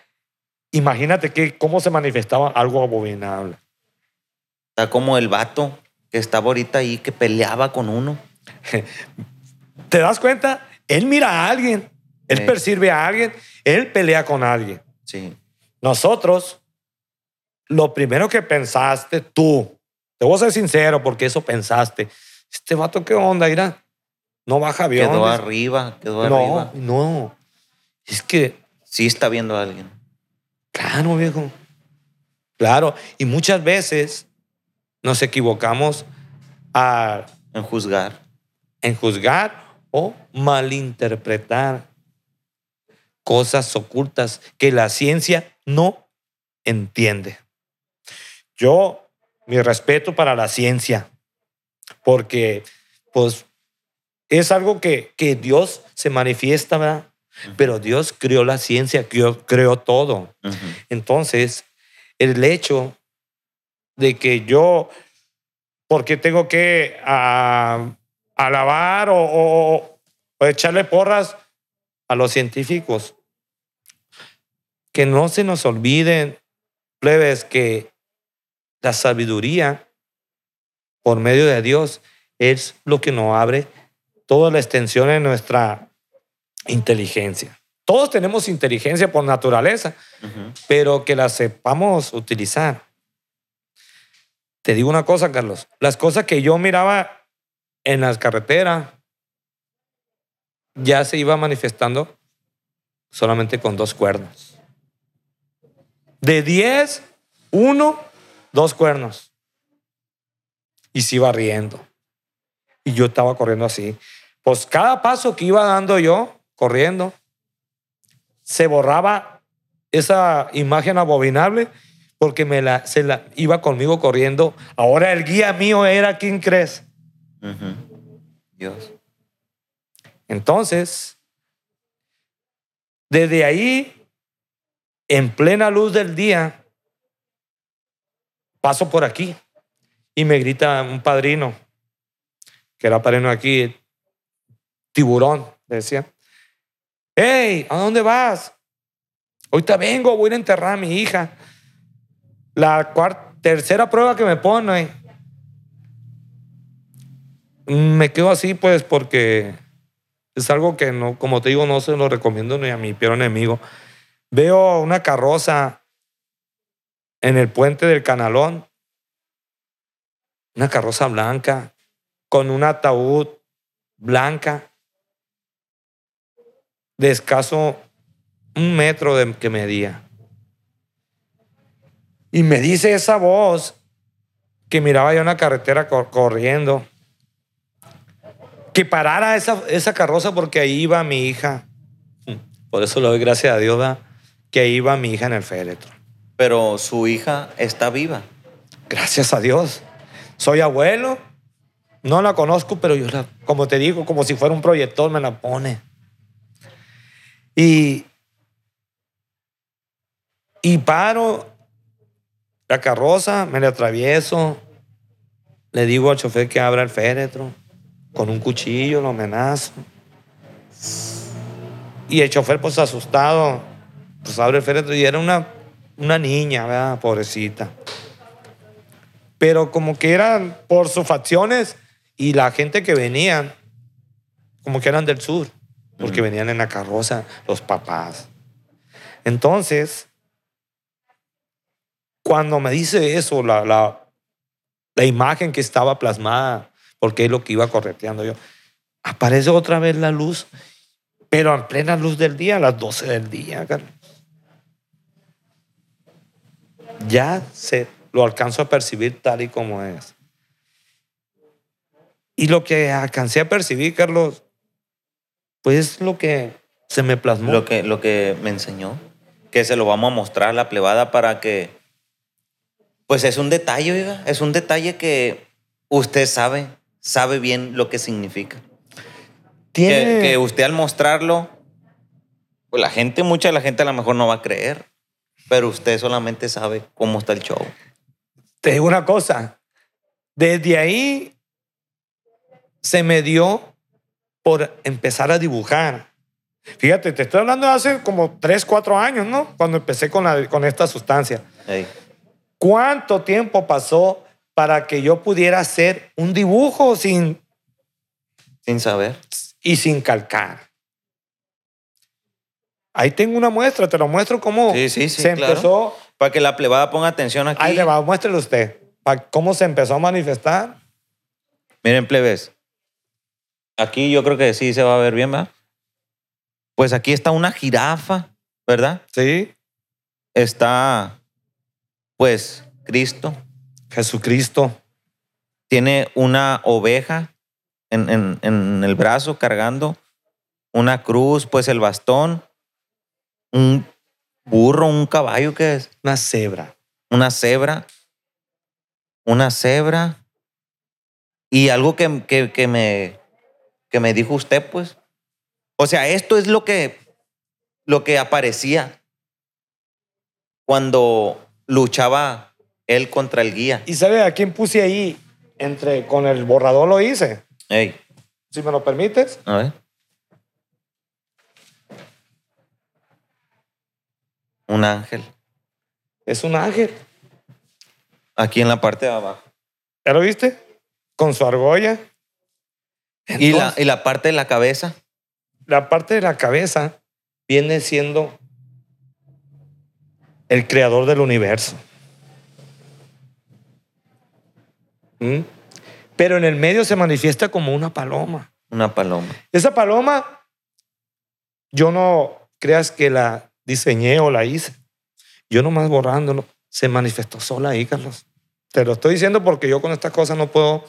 [SPEAKER 2] imagínate que cómo se manifestaba algo abominable.
[SPEAKER 1] Está como el vato que estaba ahorita ahí que peleaba con uno.
[SPEAKER 2] ¿Te das cuenta? Él mira a alguien, él
[SPEAKER 1] Sí.
[SPEAKER 2] percibe a alguien, él pelea con alguien.
[SPEAKER 1] Sí.
[SPEAKER 2] Nosotros, lo primero que pensaste tú, te voy a ser sincero porque eso pensaste. Este vato, ¿qué onda? Mira, no baja avión.
[SPEAKER 1] Quedó arriba, quedó
[SPEAKER 2] No,
[SPEAKER 1] arriba.
[SPEAKER 2] no. Es que,
[SPEAKER 1] Sí está viendo a alguien.
[SPEAKER 2] claro, viejo. Claro. Y muchas veces nos equivocamos a,
[SPEAKER 1] En juzgar.
[SPEAKER 2] en juzgar o malinterpretar cosas ocultas que la ciencia no entiende. Yo, mi respeto para la ciencia, porque pues es algo que, que Dios se manifiesta, ¿verdad? Pero Dios creó la ciencia, creó, creó todo. Entonces, el hecho de que yo, porque tengo que ah, alabar o, o- o echarle porras a los científicos, que no se nos olviden, plebes, que la sabiduría por medio de Dios es lo que nos abre toda la extensión de nuestra inteligencia. Todos tenemos inteligencia por naturaleza, pero que la sepamos utilizar. Te digo una cosa, Carlos. Las cosas que yo miraba en las carreteras ya se iba manifestando solamente con dos cuernos. De 10, uno, dos cuernos. Y se iba riendo. Y yo estaba corriendo así. Pues cada paso que iba dando yo, corriendo, se borraba esa imagen abominable porque me la, se la iba conmigo corriendo. Ahora el guía mío era ¿quién crees?
[SPEAKER 1] Dios.
[SPEAKER 2] Entonces, desde ahí, en plena luz del día, paso por aquí y me grita un padrino, que era padrino aquí, tiburón, decía. Hey, ¿a dónde vas? Ahorita vengo, voy a enterrar a mi hija. La tercera prueba que me pone. Me quedo así, pues, porque es algo que no, como te digo, no se lo recomiendo ni a mi peor enemigo. Veo una carroza en el puente del canalón, una carroza blanca con un ataúd blanca de escaso un metro de que medía. Y me dice esa voz que miraba yo una carretera cor- corriendo que parara esa, esa carroza porque ahí iba mi hija. Por eso le doy gracias a Dios, ¿verdad? que iba mi hija en el féretro.
[SPEAKER 1] Pero su hija está viva.
[SPEAKER 2] Gracias a Dios. Soy abuelo. No la conozco, pero yo la, como te digo, como si fuera un proyector, me la pone. Y, y paro la carroza, me le atravieso, le digo al chofer que abra el féretro, con un cuchillo lo amenazo. Y el chofer, pues asustado, pues abre el féretro y era una, una niña, ¿verdad? Pobrecita. Pero como que eran por sus facciones y la gente que venían, como que eran del sur, porque venían en la carroza los papás. Entonces, cuando me dice eso, la, la, la imagen que estaba plasmada, porque es lo que iba correteando yo, aparece otra vez la luz, pero en plena luz del día, a las 12 del día, Carlos. Ya se lo alcanzo a percibir tal y como es. Y lo que alcancé a percibir, Carlos, pues es lo que se me plasmó.
[SPEAKER 1] Lo que, lo que me enseñó. Que se lo vamos a mostrar a la plebada para que. Pues es un detalle, oiga. Es un detalle que usted sabe, sabe bien lo que significa.
[SPEAKER 2] Tiene-
[SPEAKER 1] Que, que usted al mostrarlo, pues la gente, mucha de la gente a lo mejor no va a creer. Pero usted solamente sabe cómo está el show.
[SPEAKER 2] Te digo una cosa, desde ahí se me dio por empezar a dibujar. Fíjate, te estoy hablando de hace como 3, 4 años, ¿no? Cuando empecé con, la- con esta sustancia. ¿Cuánto tiempo pasó para que yo pudiera hacer un dibujo sin,
[SPEAKER 1] sin saber.
[SPEAKER 2] y sin calcar? Ahí tengo una muestra, te lo muestro cómo
[SPEAKER 1] Sí, sí, sí,
[SPEAKER 2] se
[SPEAKER 1] claro.
[SPEAKER 2] empezó.
[SPEAKER 1] Para que la plebada ponga atención aquí.
[SPEAKER 2] Ahí le va, muéstrele usted. pa- ¿Cómo se empezó a manifestar?
[SPEAKER 1] Miren, plebes. Aquí yo creo que sí se va a ver bien, ¿verdad? Pues aquí está una jirafa, ¿verdad?
[SPEAKER 2] Sí,
[SPEAKER 1] Está, pues, Cristo.
[SPEAKER 2] Jesucristo.
[SPEAKER 1] Tiene una oveja en, en- en el brazo cargando, una cruz, pues el bastón, un burro, un caballo, ¿qué es?
[SPEAKER 2] Una cebra.
[SPEAKER 1] Una cebra. Una cebra. Y algo que, que- que me, que me dijo usted, pues. O sea, esto es lo que, lo que aparecía cuando luchaba él contra el guía.
[SPEAKER 2] ¿Y sabe a quién puse ahí? Entre, con el borrador lo hice.
[SPEAKER 1] Ey,
[SPEAKER 2] Si me lo permites.
[SPEAKER 1] a ver. Un ángel.
[SPEAKER 2] Es un ángel.
[SPEAKER 1] Aquí en la parte de abajo.
[SPEAKER 2] ¿Ya lo viste? Con su argolla.
[SPEAKER 1] Y la, y la parte de la cabeza.
[SPEAKER 2] la parte de la cabeza viene siendo el creador del universo. ¿Mm? Pero en el medio se manifiesta como una paloma.
[SPEAKER 1] Una paloma.
[SPEAKER 2] Esa paloma, yo no creas que la diseñé o la hice. Yo nomás borrándolo, se manifestó sola ahí, Carlos. Te lo estoy diciendo porque yo con estas cosas no puedo,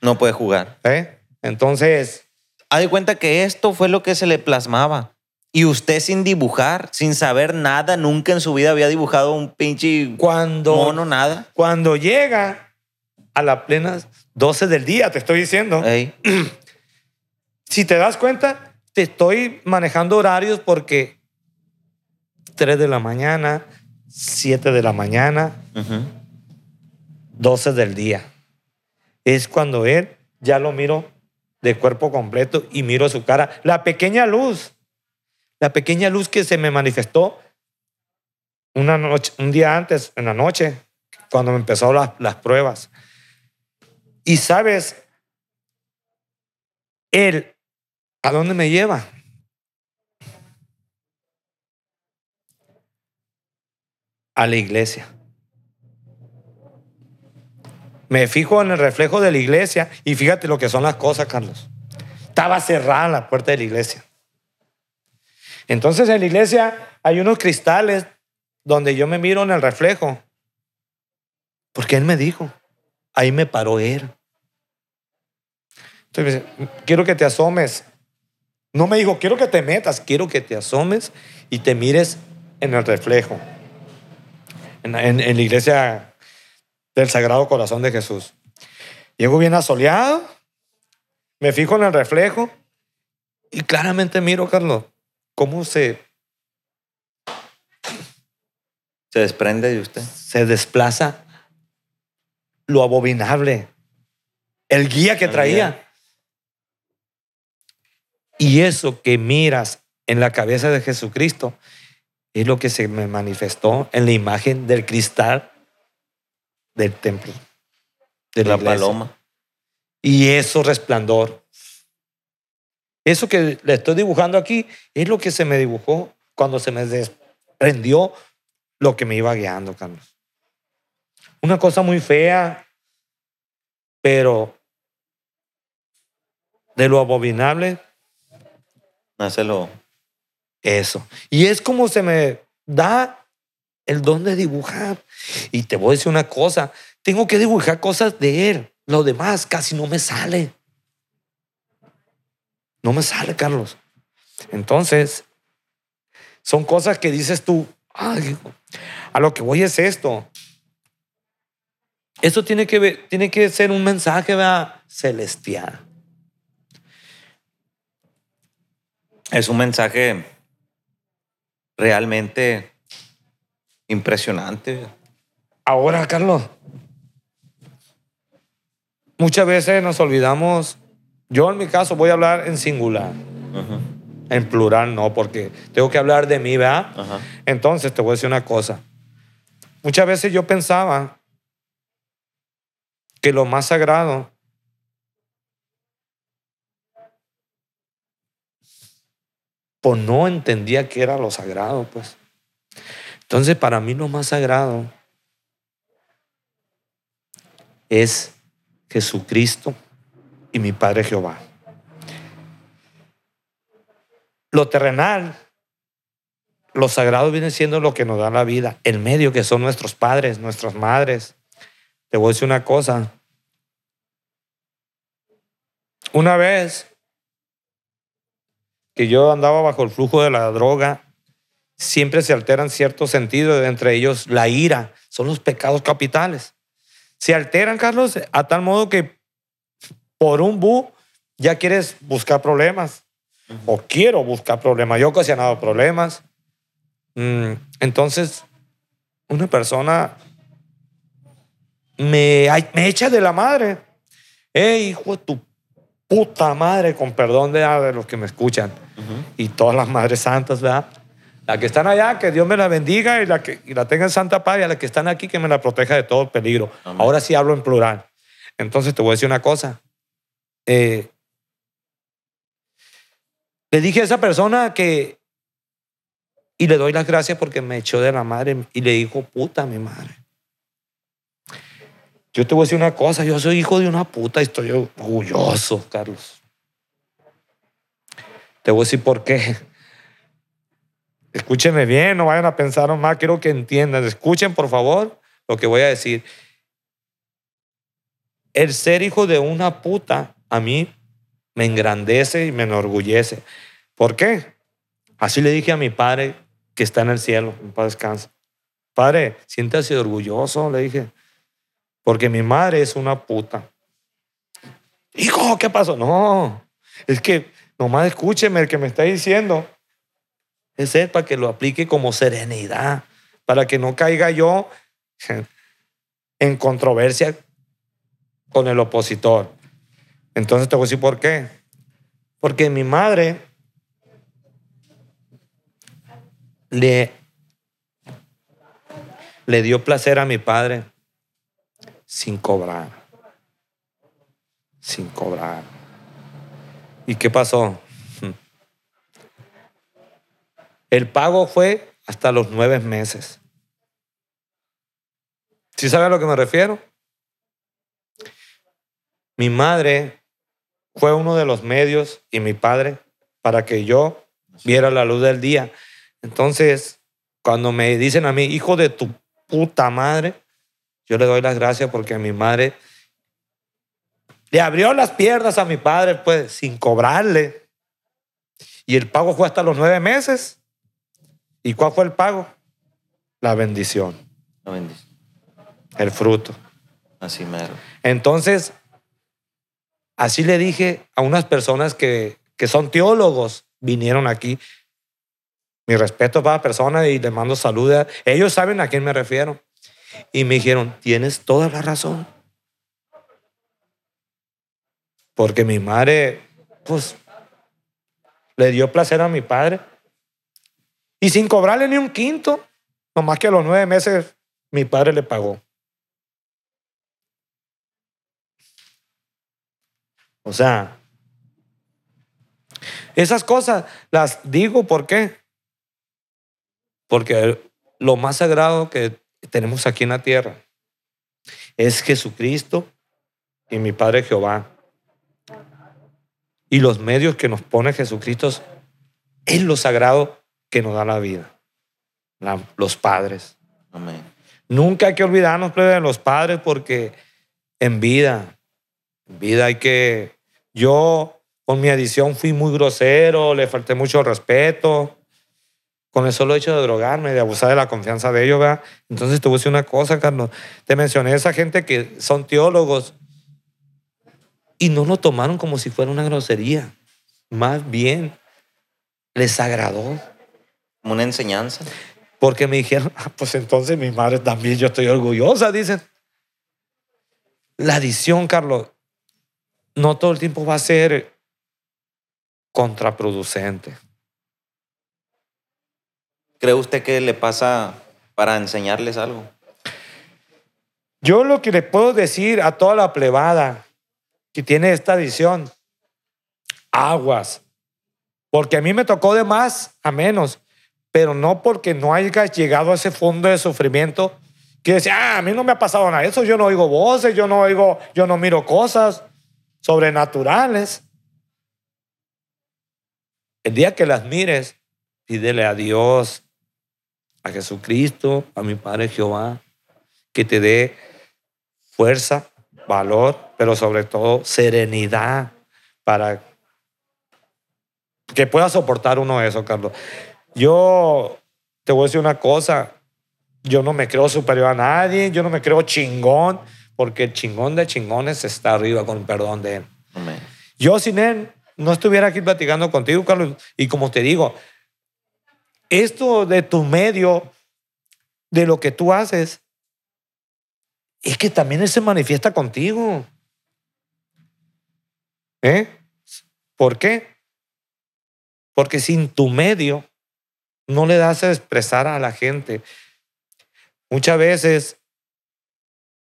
[SPEAKER 1] No puede jugar.
[SPEAKER 2] ¿eh? Entonces,
[SPEAKER 1] Haz de cuenta que esto fue lo que se le plasmaba. Y usted sin dibujar, sin saber nada, nunca en su vida había dibujado un pinche
[SPEAKER 2] cuando,
[SPEAKER 1] mono, nada.
[SPEAKER 2] cuando llega a la plena 12 del día, te estoy diciendo,
[SPEAKER 1] Ey,
[SPEAKER 2] si te das cuenta, te estoy manejando horarios porque 3 de la mañana, 7 de la mañana,
[SPEAKER 1] ujú.
[SPEAKER 2] 12 del día. Es cuando él ya lo miro de cuerpo completo y miro su cara. La pequeña luz, la pequeña luz que se me manifestó una noche, un día antes, en la noche, cuando me empezó las, las pruebas. Y sabes, él, ¿a dónde me lleva? A la iglesia. Me fijo en el reflejo de la iglesia y fíjate lo que son las cosas, Carlos. Estaba cerrada la puerta de la iglesia. Entonces en la iglesia hay unos cristales donde yo me miro en el reflejo. Porque él me dijo, ahí me paró él. Entonces, me dice, quiero que te asomes. No me dijo, quiero que te metas, quiero que te asomes y te mires en el reflejo, en, en- en la iglesia del Sagrado Corazón de Jesús. Llego bien asoleado, me fijo en el reflejo y claramente miro, Carlos, cómo se,
[SPEAKER 1] Se desprende de usted.
[SPEAKER 2] se desplaza lo abominable, el guía que traía. Y eso que miras en la cabeza de Jesucristo es lo que se me manifestó en la imagen del cristal del templo. De
[SPEAKER 1] la
[SPEAKER 2] iglesia.
[SPEAKER 1] paloma.
[SPEAKER 2] Y eso resplandor. Eso que le estoy dibujando aquí es lo que se me dibujó cuando se me desprendió lo que me iba guiando, Carlos. Una cosa muy fea, pero de lo abominable,
[SPEAKER 1] Nace lo.
[SPEAKER 2] eso. Y es como se me da el don de dibujar. Y te voy a decir una cosa, tengo que dibujar cosas de él. Lo demás casi no me sale. No me sale, Carlos. Entonces, son cosas que dices tú, "Ay, a lo que voy es esto. Esto tiene que, ver- tiene que ser un mensaje ¿verdad? celestial.
[SPEAKER 1] Es un mensaje realmente impresionante.
[SPEAKER 2] Ahora, Carlos, muchas veces nos olvidamos, yo en mi caso voy a hablar en singular, en plural no, porque tengo que hablar de mí, ¿verdad? Entonces te voy a decir una cosa. Muchas veces yo pensaba que lo más sagrado pues no entendía que era lo sagrado, pues. Entonces, para mí lo más sagrado es Jesucristo y mi Padre Jehová. Lo terrenal, lo sagrado viene siendo lo que nos da la vida, el medio que son nuestros padres, nuestras madres. Te voy a decir una cosa. Una vez que yo andaba bajo el flujo de la droga, siempre se alteran ciertos sentidos, entre ellos la ira, son los pecados capitales. Se alteran, Carlos, a tal modo que por un bu ya quieres buscar problemas o quiero buscar problemas. Yo he ocasionado problemas. Mm, Entonces, una persona me, me echa de la madre. Hey, hijo de tu puta madre, con perdón de, de los que me escuchan y todas las madres santas, ¿verdad? Las que están allá, que Dios me la bendiga y la que y la tenga en santa paz, y a las que están aquí, que me la proteja de todo peligro.
[SPEAKER 1] Amén.
[SPEAKER 2] Ahora sí hablo en plural. Entonces te voy a decir una cosa. Eh, le dije a esa persona que, y le doy las gracias porque me echó de la madre y le dijo, puta, mi madre. Yo te voy a decir una cosa, yo soy hijo de una puta y estoy orgulloso, Carlos. Te voy a decir por qué. Escúchenme bien, no vayan a pensar más, quiero que entiendan. Escuchen, por favor, lo que voy a decir. El ser hijo de una puta a mí me engrandece y me enorgullece. ¿Por qué? Así le dije a mi padre que está en el cielo, en paz descansa. Padre, siéntase orgulloso, le dije, porque mi madre es una puta. Hijo, ¿qué pasó? No, es que nomás escúcheme el que me está diciendo. Es para que lo aplique como serenidad, para que no caiga yo en controversia con el opositor. Entonces te voy a decir por qué. Porque mi madre le, le dio placer a mi padre sin cobrar. Sin cobrar. ¿Y qué pasó? El pago fue hasta los nueve meses. ¿Sí sabe a lo que me refiero? Mi madre fue uno de los medios y mi padre para que yo viera la luz del día. Entonces, cuando me dicen a mí, hijo de tu puta madre, yo le doy las gracias porque mi madre le abrió las piernas a mi padre, pues, sin cobrarle. Y el pago fue hasta los nueve meses. ¿Y cuál fue el pago? La bendición,
[SPEAKER 1] La bendición.
[SPEAKER 2] el fruto.
[SPEAKER 1] Así mero.
[SPEAKER 2] Entonces, así le dije a unas personas que, que son teólogos, vinieron aquí. Mi respeto para la persona y les mando saludos. Ellos saben a quién me refiero. Y me dijeron, tienes toda la razón. Porque mi madre, pues, le dio placer a mi padre. Y sin cobrarle ni un quinto, nomás que a los nueve meses mi padre le pagó. O sea, esas cosas las digo, ¿por qué? Porque lo más sagrado que tenemos aquí en la tierra es Jesucristo y mi Padre Jehová. Y los medios que nos pone Jesucristo es lo sagrado que nos da la vida. La- los padres.
[SPEAKER 1] Amén.
[SPEAKER 2] Nunca hay que olvidarnos de los padres porque en vida, en vida hay que... Yo con mi adición fui muy grosero, le falté mucho respeto. Con el solo hecho de drogarme, de abusar de la confianza de ellos, ¿verdad? Entonces te voy a decir una cosa, Carlos. Te mencioné a esa gente que son teólogos y no lo tomaron como si fuera una grosería. Más bien, les agradó.
[SPEAKER 1] Como una enseñanza.
[SPEAKER 2] Porque me dijeron, "Ah, pues entonces mi madre también, yo estoy orgullosa, dicen. La adición, Carlos, no todo el tiempo va a ser contraproducente.
[SPEAKER 1] ¿Cree usted que le pasa para enseñarles algo?
[SPEAKER 2] Yo lo que le puedo decir a toda la plebada que tiene esta adición, aguas. Porque a mí me tocó de más a menos, pero no porque no hayas llegado a ese fondo de sufrimiento que decía, ah, a mí no me ha pasado nada. Eso yo no oigo voces, yo no oigo, yo no miro cosas sobrenaturales. El día que las mires, pídele a Dios, a Jesucristo, a mi Padre Jehová, que te dé fuerza, valor, pero sobre todo serenidad para que pueda soportar uno eso, Carlos. Yo te voy a decir una cosa, yo no me creo superior a nadie, yo no me creo chingón, porque el chingón de chingones está arriba con el perdón de él.
[SPEAKER 1] Amén.
[SPEAKER 2] Yo sin él no estuviera aquí platicando contigo, Carlos. Y como te digo, esto de tu medio, de lo que tú haces, es que también él se manifiesta contigo. ¿Eh? ¿Por qué? Porque sin tu medio no le das a expresar a la gente. Muchas veces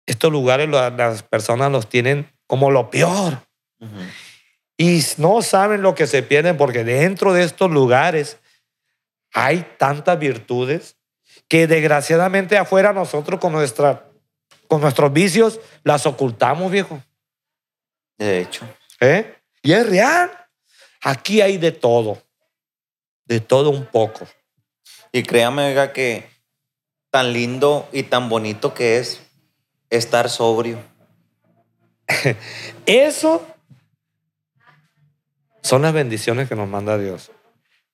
[SPEAKER 2] estos lugares la- las personas los tienen como lo peor. Y no saben lo que se pierden porque dentro de estos lugares hay tantas virtudes que desgraciadamente afuera nosotros con, nuestra, con nuestros vicios las ocultamos, viejo.
[SPEAKER 1] De hecho.
[SPEAKER 2] ¿Eh? Y es real. Aquí hay de todo. De todo un poco.
[SPEAKER 1] Y créame, oiga, que tan lindo y tan bonito que es estar sobrio.
[SPEAKER 2] Eso son las bendiciones que nos manda Dios.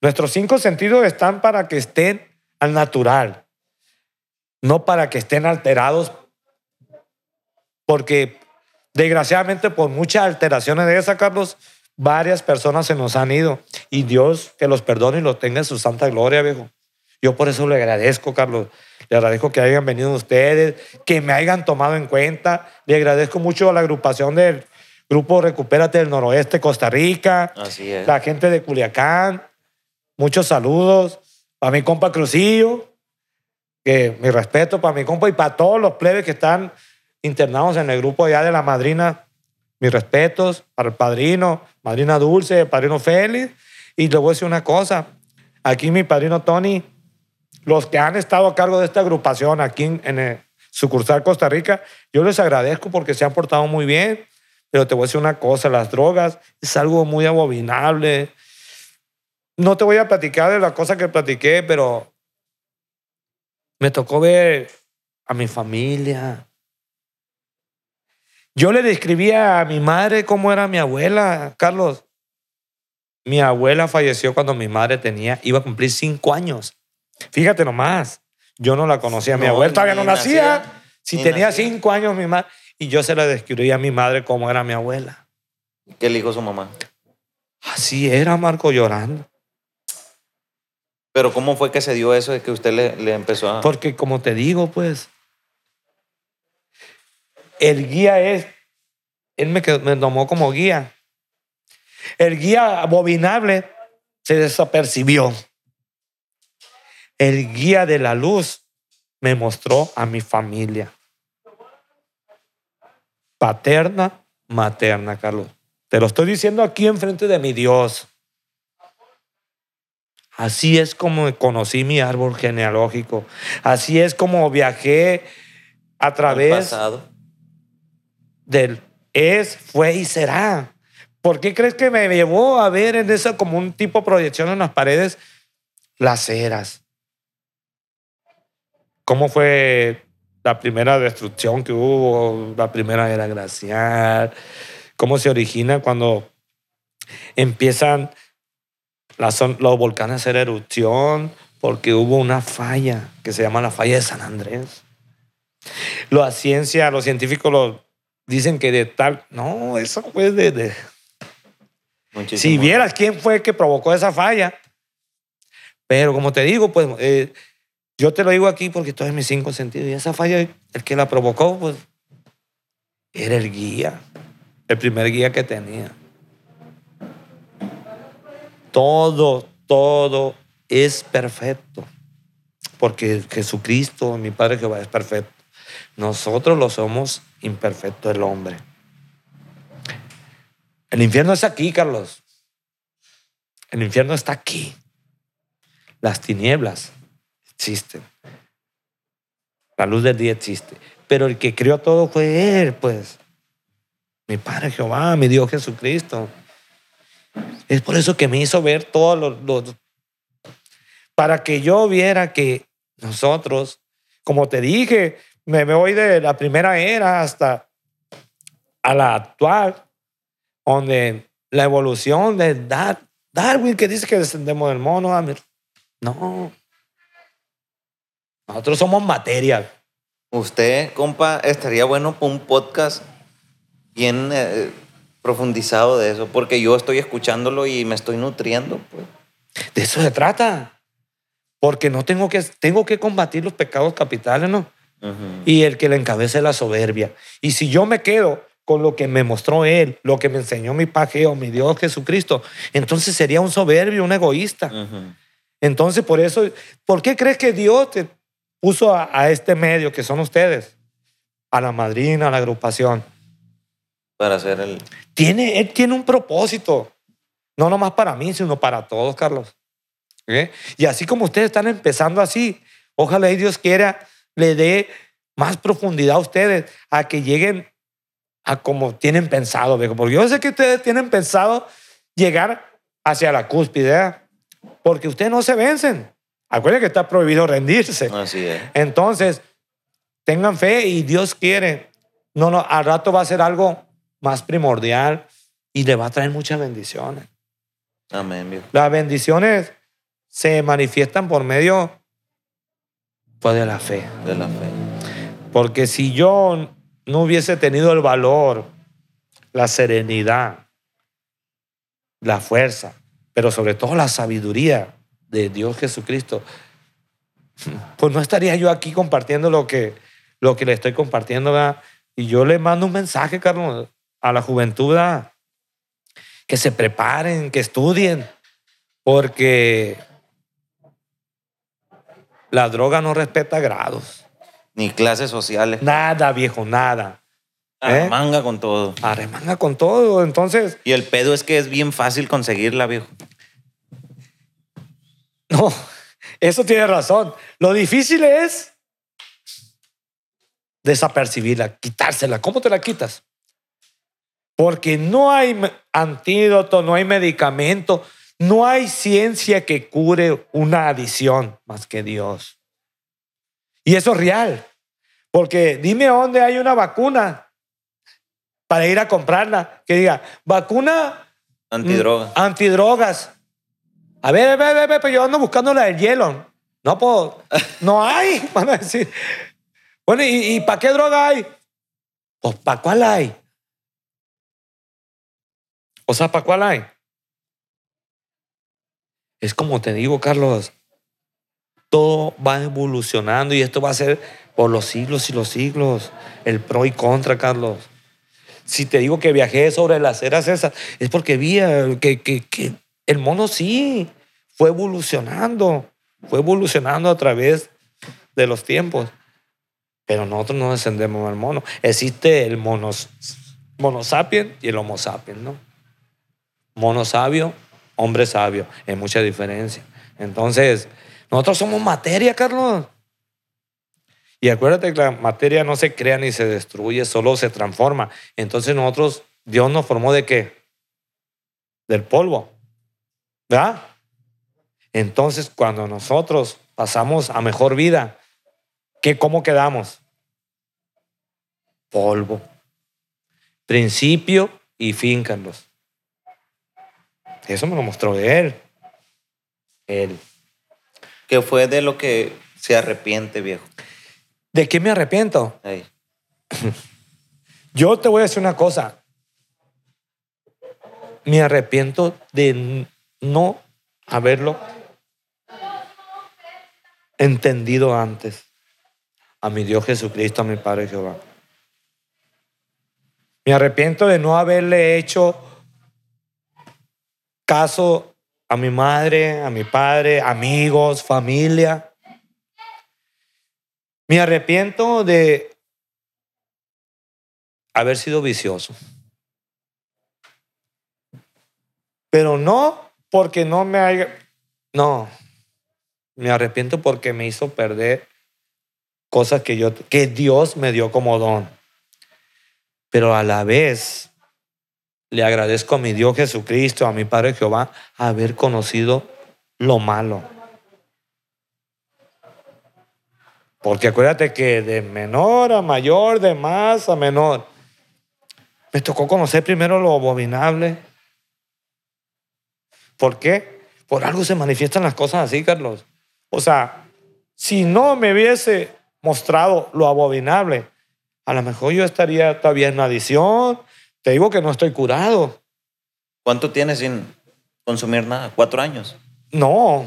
[SPEAKER 2] Nuestros cinco sentidos están para que estén al natural, no para que estén alterados, porque desgraciadamente por muchas alteraciones de esa, Carlos, varias personas se nos han ido y Dios que los perdone y los tenga en su santa gloria, viejo. Yo por eso le agradezco, Carlos. Le agradezco que hayan venido ustedes, que me hayan tomado en cuenta. Le agradezco mucho a la agrupación del Grupo Recupérate del Noroeste, Costa Rica,
[SPEAKER 1] Así es.
[SPEAKER 2] la gente de Culiacán. Muchos saludos. Para mi compa Crucillo, que mi respeto para mi compa y para todos los plebes que están internados en el grupo allá de la madrina. Mis respetos para el padrino, madrina Dulce, padrino Félix. Y le voy a decir una cosa. Aquí mi padrino Tony, los que han estado a cargo de esta agrupación aquí en, en el sucursal Costa Rica, yo les agradezco porque se han portado muy bien. Pero te voy a decir una cosa, las drogas es algo muy abominable. No te voy a platicar de la cosa que platiqué, pero me tocó ver a mi familia. Yo le describía a mi madre cómo era mi abuela, Carlos. Mi abuela falleció cuando mi madre tenía, iba a cumplir cinco años. Fíjate nomás, yo no la conocía a mi
[SPEAKER 1] No,
[SPEAKER 2] abuela, todavía no nacía.
[SPEAKER 1] nacía,
[SPEAKER 2] si tenía
[SPEAKER 1] nacía.
[SPEAKER 2] cinco años mi madre, y yo se la describí a mi madre como era mi abuela.
[SPEAKER 1] ¿Qué le dijo su mamá?
[SPEAKER 2] Así era Marco llorando.
[SPEAKER 1] Pero ¿cómo fue que se dio eso de que usted le, empezó a...
[SPEAKER 2] Porque como te digo, pues, el guía es, él me, me tomó como guía. El guía abominable se desapercibió. El guía de la luz me mostró a mi familia. Paterna, materna, Carlos. Te lo estoy diciendo aquí enfrente de mi Dios. Así es como conocí mi árbol genealógico. Así es como viajé a través
[SPEAKER 1] pasado?
[SPEAKER 2] del es, fue y será. ¿Por qué crees que me llevó a ver en eso como un tipo de proyección en las paredes las eras? ¿Cómo fue la primera destrucción que hubo, la primera era glacial? ¿Cómo se origina cuando empiezan las los volcanes hacer erupción? Porque hubo una falla que se llama la falla de San Andrés. La ciencia, los científicos lo dicen que de tal. No, eso fue de. si vieras quién fue que provocó esa falla. Pero como te digo, pues eh, yo te lo digo aquí porque estoy en mis cinco sentidos. Y esa falla, el que la provocó, pues era el guía, el primer guía que tenía. Todo, todo es perfecto. Porque Jesucristo, mi Padre Jehová, es perfecto. Nosotros lo somos imperfecto el hombre. El infierno es aquí, Carlos. El infierno está aquí. Las tinieblas existen. La luz del día existe. Pero el que creó todo fue Él, pues. Mi Padre Jehová, mi Dios Jesucristo. Es por eso que me hizo ver todos los, Para que yo viera que nosotros, como te dije, me voy de la primera era hasta a la actual, donde la evolución de Dar- Darwin, que dice que descendemos del mono, ah, no. Nosotros somos materia.
[SPEAKER 1] Usted, compa, estaría bueno para un podcast bien eh, profundizado de eso, porque yo estoy escuchándolo y me estoy nutriendo, pues.
[SPEAKER 2] De eso se trata. Porque no tengo que, tengo que combatir los pecados capitales, ¿no? Y el que le encabece la soberbia. Y si yo me quedo con lo que me mostró Él, lo que me enseñó mi pajeo, mi Dios Jesucristo, entonces sería un soberbio, un egoísta. Entonces, por eso, ¿por qué crees que Dios te puso a, a este medio que son ustedes? A la madrina, a la agrupación.
[SPEAKER 1] Para hacer el...
[SPEAKER 2] Tiene, él tiene un propósito. No nomás para mí, sino para todos, Carlos. ¿Eh? Y así como ustedes están empezando así, ojalá y Dios quiera le dé más profundidad a ustedes, a que lleguen a como tienen pensado, viejo. Porque yo sé que ustedes tienen pensado llegar hacia la cúspide, ¿eh? porque ustedes no se vencen. Acuérdense que está prohibido rendirse.
[SPEAKER 1] Así es.
[SPEAKER 2] Entonces, tengan fe y Dios quiere. No, no, al rato va a ser algo más primordial y le va a traer muchas bendiciones.
[SPEAKER 1] Amén, viejo.
[SPEAKER 2] Las bendiciones se manifiestan por medio pues, de la fe.
[SPEAKER 1] De la fe.
[SPEAKER 2] Porque si yo no hubiese tenido el valor, la serenidad, la fuerza, pero sobre todo la sabiduría de Dios Jesucristo, pues no estaría yo aquí compartiendo lo que, lo que le estoy compartiendo. ¿verdad? Y yo le mando un mensaje, Carlos, a la juventud, que se preparen, que estudien, porque la droga no respeta grados.
[SPEAKER 1] Ni clases sociales.
[SPEAKER 2] Nada, viejo, nada.
[SPEAKER 1] A la
[SPEAKER 2] ¿Eh?
[SPEAKER 1] con todo.
[SPEAKER 2] Arremanga con todo. Entonces,
[SPEAKER 1] Y el pedo es que es bien fácil conseguirla, viejo.
[SPEAKER 2] no, eso tiene razón. Lo difícil es desapercibirla, quitársela. ¿Cómo te la quitas? Porque no hay antídoto, no hay medicamento, no hay ciencia que cure una adicción más que Dios. Y eso es real. Porque dime dónde hay una vacuna para ir a comprarla que diga, vacuna. Mm, Antidrogas. A ver, a ver, a ver, pero yo ando buscando la del hielo. No, pues, no hay, van a decir. Bueno, ¿y, y para qué droga hay? Pues, ¿para cuál hay? O sea, ¿para cuál hay? Es como te digo, Carlos, todo va evolucionando y esto va a ser por los siglos y los siglos. El pro y contra, Carlos. Si te digo que viajé sobre las eras esas, es porque vi que, que, que el mono sí fue evolucionando, fue evolucionando a través de los tiempos. Pero nosotros no descendemos al mono. Existe el mono, mono y el homo sapiens, ¿no? Mono sabio, hombre sabio. Hay mucha diferencia. Entonces, nosotros somos materia, Carlos. Y acuérdate que la materia no se crea ni se destruye, solo se transforma. Entonces nosotros, Dios nos formó de qué? Del polvo. ¿Verdad? Entonces, cuando nosotros pasamos a mejor vida, ¿qué, ¿cómo quedamos? Polvo. Principio y fin, Carlos. Eso me lo mostró él. Él.
[SPEAKER 1] Que fue de lo que se arrepiente, viejo.
[SPEAKER 2] ¿De qué me arrepiento? Yo te voy a decir una cosa. Me arrepiento de no haberlo entendido antes. A mi Dios Jesucristo, a mi Padre Jehová. Me arrepiento de no haberle hecho caso a mi madre, a mi padre, amigos, familia. Me arrepiento de haber sido vicioso. Pero no porque no me haya... No, me arrepiento porque me hizo perder cosas que, yo, que Dios me dio como don. Pero a la vez le agradezco a mi Dios Jesucristo, a mi Padre Jehová, haber conocido lo malo. Porque acuérdate que de menor a mayor, de más a menor, me tocó conocer primero lo abominable. ¿Por qué? Por algo se manifiestan las cosas así, Carlos. O sea, si no me hubiese mostrado lo abominable, a lo mejor yo estaría todavía en adición. Te digo que no estoy curado.
[SPEAKER 1] ¿Cuánto tienes sin consumir nada? ¿Cuatro años?
[SPEAKER 2] No,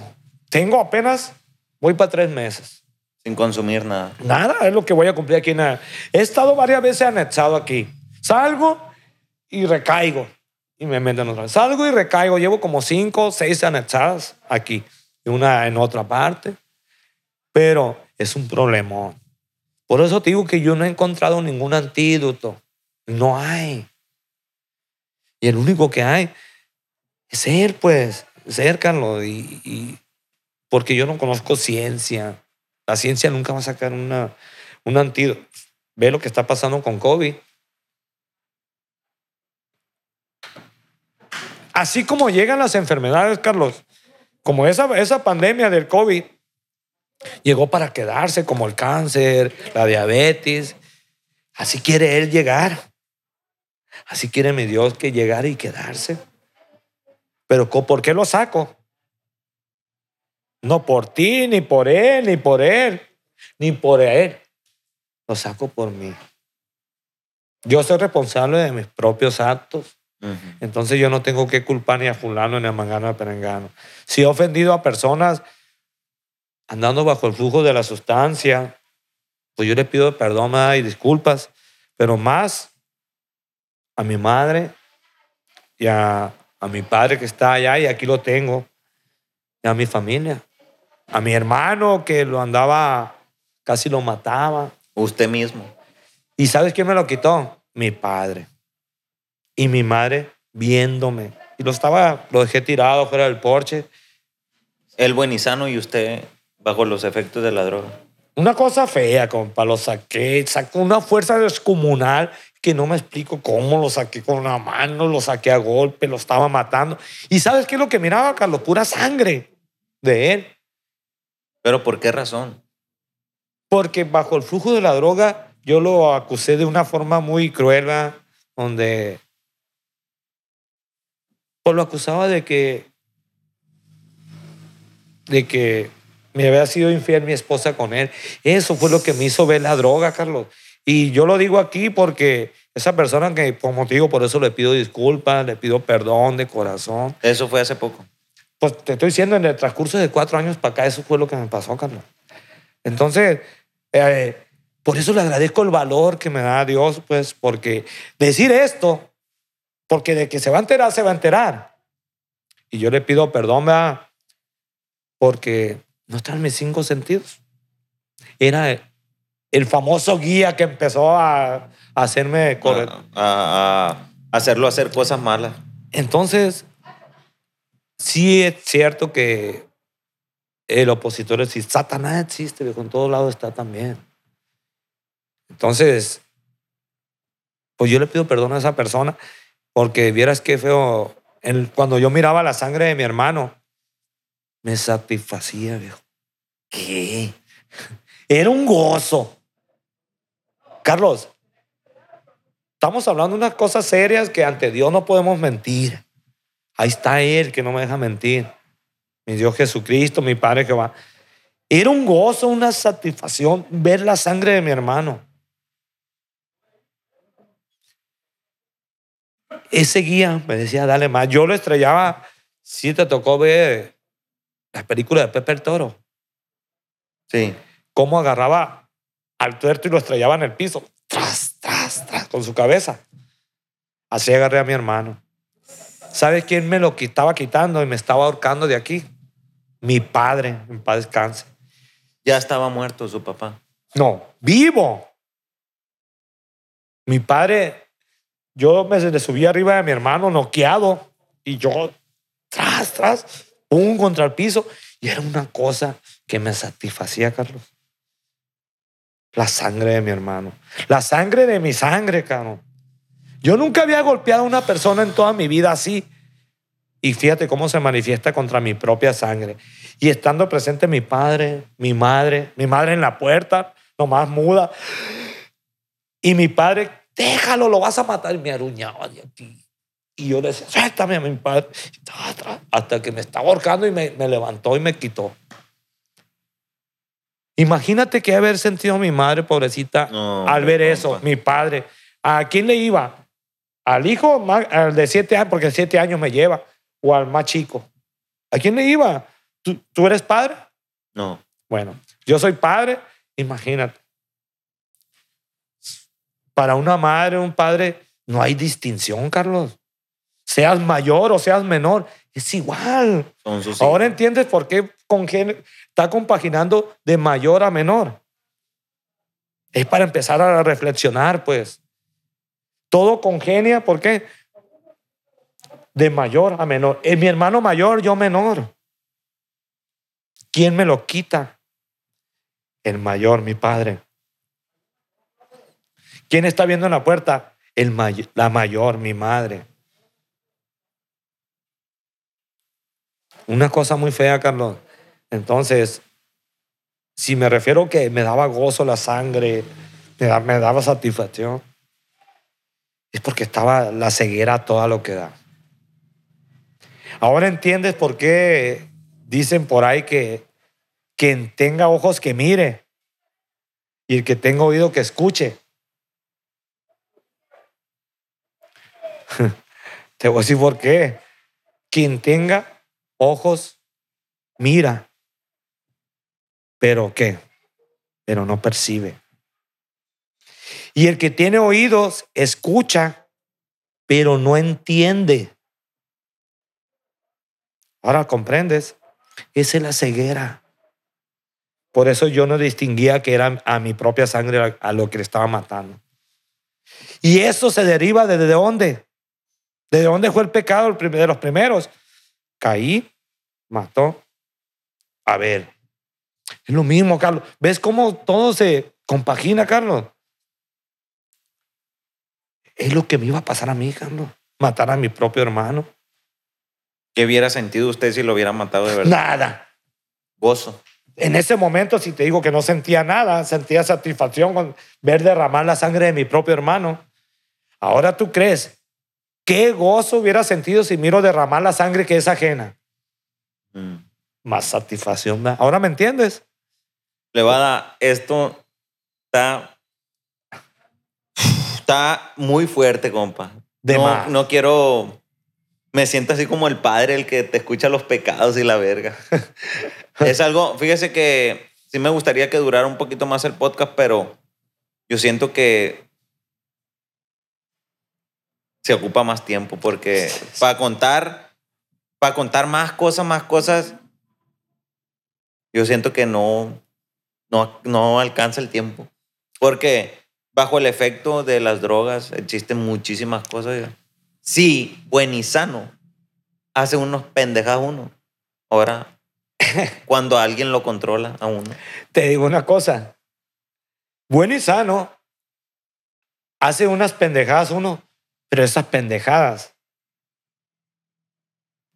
[SPEAKER 2] tengo apenas, voy para tres meses.
[SPEAKER 1] Sin consumir nada.
[SPEAKER 2] Nada, es lo que voy a cumplir aquí. Nada. He estado varias veces anexado aquí. Salgo y recaigo. Y me meten otra vez. Salgo y recaigo. Llevo como cinco seis anexadas aquí. Y una en otra parte. Pero es un problemón. Por eso te digo que yo no he encontrado ningún antídoto. No hay. Y el único que hay es él, pues. Es él, Carlos. Y, y porque yo no conozco ciencia. La ciencia nunca va a sacar una, un antídoto. Ve lo que está pasando con COVID. Así como llegan las enfermedades, Carlos, como esa, esa pandemia del COVID, llegó para quedarse, como el cáncer, la diabetes. Así quiere Él llegar. Así quiere mi Dios que llegar y quedarse. Pero ¿co- ¿por qué lo saco? No por ti, ni por Él, ni por Él, ni por Él. Lo saco por mí. Yo soy responsable de mis propios actos. Entonces yo no tengo que culpar ni a fulano, ni a mangano, ni a perengano. Si he ofendido a personas andando bajo el flujo de la sustancia, pues yo le pido perdón y disculpas, pero más a mi madre y a, a mi padre que está allá y aquí lo tengo, y a mi familia, a mi hermano que lo andaba, casi lo mataba.
[SPEAKER 1] Usted mismo.
[SPEAKER 2] ¿Y sabes quién me lo quitó? Mi padre. Y mi madre viéndome. Y lo estaba, lo dejé tirado fuera del porche.
[SPEAKER 1] Él buen y sano y usted bajo los efectos de la droga.
[SPEAKER 2] Una cosa fea, compa, lo saqué, sacó una fuerza descomunal que no me explico cómo lo saqué con una mano, lo saqué a golpe, lo estaba matando. ¿Y sabes qué es lo que miraba, Carlos? Pura sangre de él.
[SPEAKER 1] ¿Pero por qué razón?
[SPEAKER 2] Porque bajo el flujo de la droga yo lo acusé de una forma muy cruel, ¿verdad? donde pues lo acusaba de que de que me había sido infiel mi esposa con él. Eso fue lo que me hizo ver la droga, Carlos. Y yo lo digo aquí porque esa persona que, como te digo, por eso le pido disculpas, le pido perdón de corazón.
[SPEAKER 1] Eso fue hace poco.
[SPEAKER 2] Pues te estoy diciendo, en el transcurso de cuatro años para acá, eso fue lo que me pasó, Carlos. Entonces, eh, por eso le agradezco el valor que me da Dios, pues, porque decir esto, porque de que se va a enterar, se va a enterar. Y yo le pido perdón, ¿verdad? Porque no están mis cinco sentidos. Era el famoso guía que empezó a, hacerme correr.
[SPEAKER 1] A, a hacerlo hacer cosas malas.
[SPEAKER 2] Entonces, sí es cierto que el opositor existe. Satanás existe, viejo, en todos lados está también. Entonces, pues yo le pido perdón a esa persona porque vieras qué feo. cuando yo miraba la sangre de mi hermano, me satisfacía, viejo. ¿Qué? Era un gozo. Carlos, estamos hablando de unas cosas serias que ante Dios no podemos mentir. Ahí está Él que no me deja mentir. Mi Dios Jesucristo, mi Padre Jehová. Era un gozo, una satisfacción ver la sangre de mi hermano. Ese guía me decía, dale más. Yo lo estrellaba, si te tocó ver la película de Pepe el Toro.
[SPEAKER 1] Sí.
[SPEAKER 2] Cómo agarraba al tuerto y lo estrellaba en el piso. Tras, tras, tras, con su cabeza. Así agarré a mi hermano. ¿Sabes quién me lo estaba quitando y me estaba ahorcando de aquí? Mi padre, en paz descanse.
[SPEAKER 1] Ya estaba muerto su papá.
[SPEAKER 2] No, vivo. Mi padre, yo me le subí arriba de mi hermano noqueado y yo tras, tras, pum contra el piso. Y era una cosa que me satisfacía, Carlos. La sangre de mi hermano. La sangre de mi sangre, Carlos. Yo nunca había golpeado a una persona en toda mi vida así. Y fíjate cómo se manifiesta contra mi propia sangre. Y estando presente mi padre, mi madre, mi madre en la puerta, nomás muda. Y mi padre, déjalo, lo vas a matar. Y me aruñaba de aquí. Y yo le decía, suéltame a mi padre. Hasta que me estaba ahorcando y me, levantó y me quitó. Imagínate que haber sentido mi madre, pobrecita, al ver eso, mi padre. ¿A quién le iba? ¿Al hijo al de siete años, porque siete años me lleva? ¿O al más chico? ¿A quién le iba? ¿Tú, ¿Tú eres padre?
[SPEAKER 1] No.
[SPEAKER 2] Bueno, yo soy padre, imagínate. Para una madre, un padre, no hay distinción, Carlos seas mayor o seas menor, es igual. Ahora entiendes por qué está compaginando de mayor a menor. Es para empezar a reflexionar, pues. Todo congenia, ¿por qué? De mayor a menor. Es mi hermano mayor, yo menor. ¿Quién me lo quita? El mayor, mi padre. ¿Quién está viendo en la puerta? El la mayor, mi madre. Una cosa muy fea, Carlos. Entonces, si me refiero que me daba gozo la sangre, me, daba satisfacción, es porque estaba la ceguera toda lo que da. Ahora entiendes por qué dicen por ahí que quien tenga ojos que mire y el que tenga oído que escuche. Te voy a decir por qué. Quien tenga ojos, mira, pero ¿qué? Pero no percibe. Y el que tiene oídos, escucha, pero no entiende. Ahora comprendes, esa es la ceguera. Por eso yo no distinguía que era a mi propia sangre a lo que le estaba matando. Y eso se deriva de, de dónde? ¿De dónde fue el pecado de los primeros? Caí, mató. A ver, es lo mismo, Carlos. ¿Ves cómo todo se compagina, Carlos? Es lo que me iba a pasar a mí, Carlos. Matar a mi propio hermano.
[SPEAKER 1] ¿Qué hubiera sentido usted si lo hubiera matado de verdad?
[SPEAKER 2] Nada.
[SPEAKER 1] Gozo.
[SPEAKER 2] En ese momento, si te digo que no sentía nada, sentía satisfacción con ver derramar la sangre de mi propio hermano. Ahora tú crees ¿Qué gozo hubiera sentido si miro derramar la sangre que es ajena? Mm. más satisfacción. ¿verdad? ¿Ahora me entiendes?
[SPEAKER 1] Plebada, esto está. Está muy fuerte, compa.
[SPEAKER 2] De
[SPEAKER 1] no,
[SPEAKER 2] más.
[SPEAKER 1] no quiero. Me siento así como el padre, el que te escucha los pecados y la verga. es algo. Fíjese que sí me gustaría que durara un poquito más el podcast, pero yo siento que se ocupa más tiempo porque para contar, para contar más cosas, más cosas, yo siento que no, no, no alcanza el tiempo. Porque bajo el efecto de las drogas existen muchísimas cosas. Sí, buen y sano. Hace unos pendejas uno. Ahora, cuando alguien lo controla a uno.
[SPEAKER 2] Te digo una cosa. Bueno y sano. Hace unas pendejadas uno, pero esas pendejadas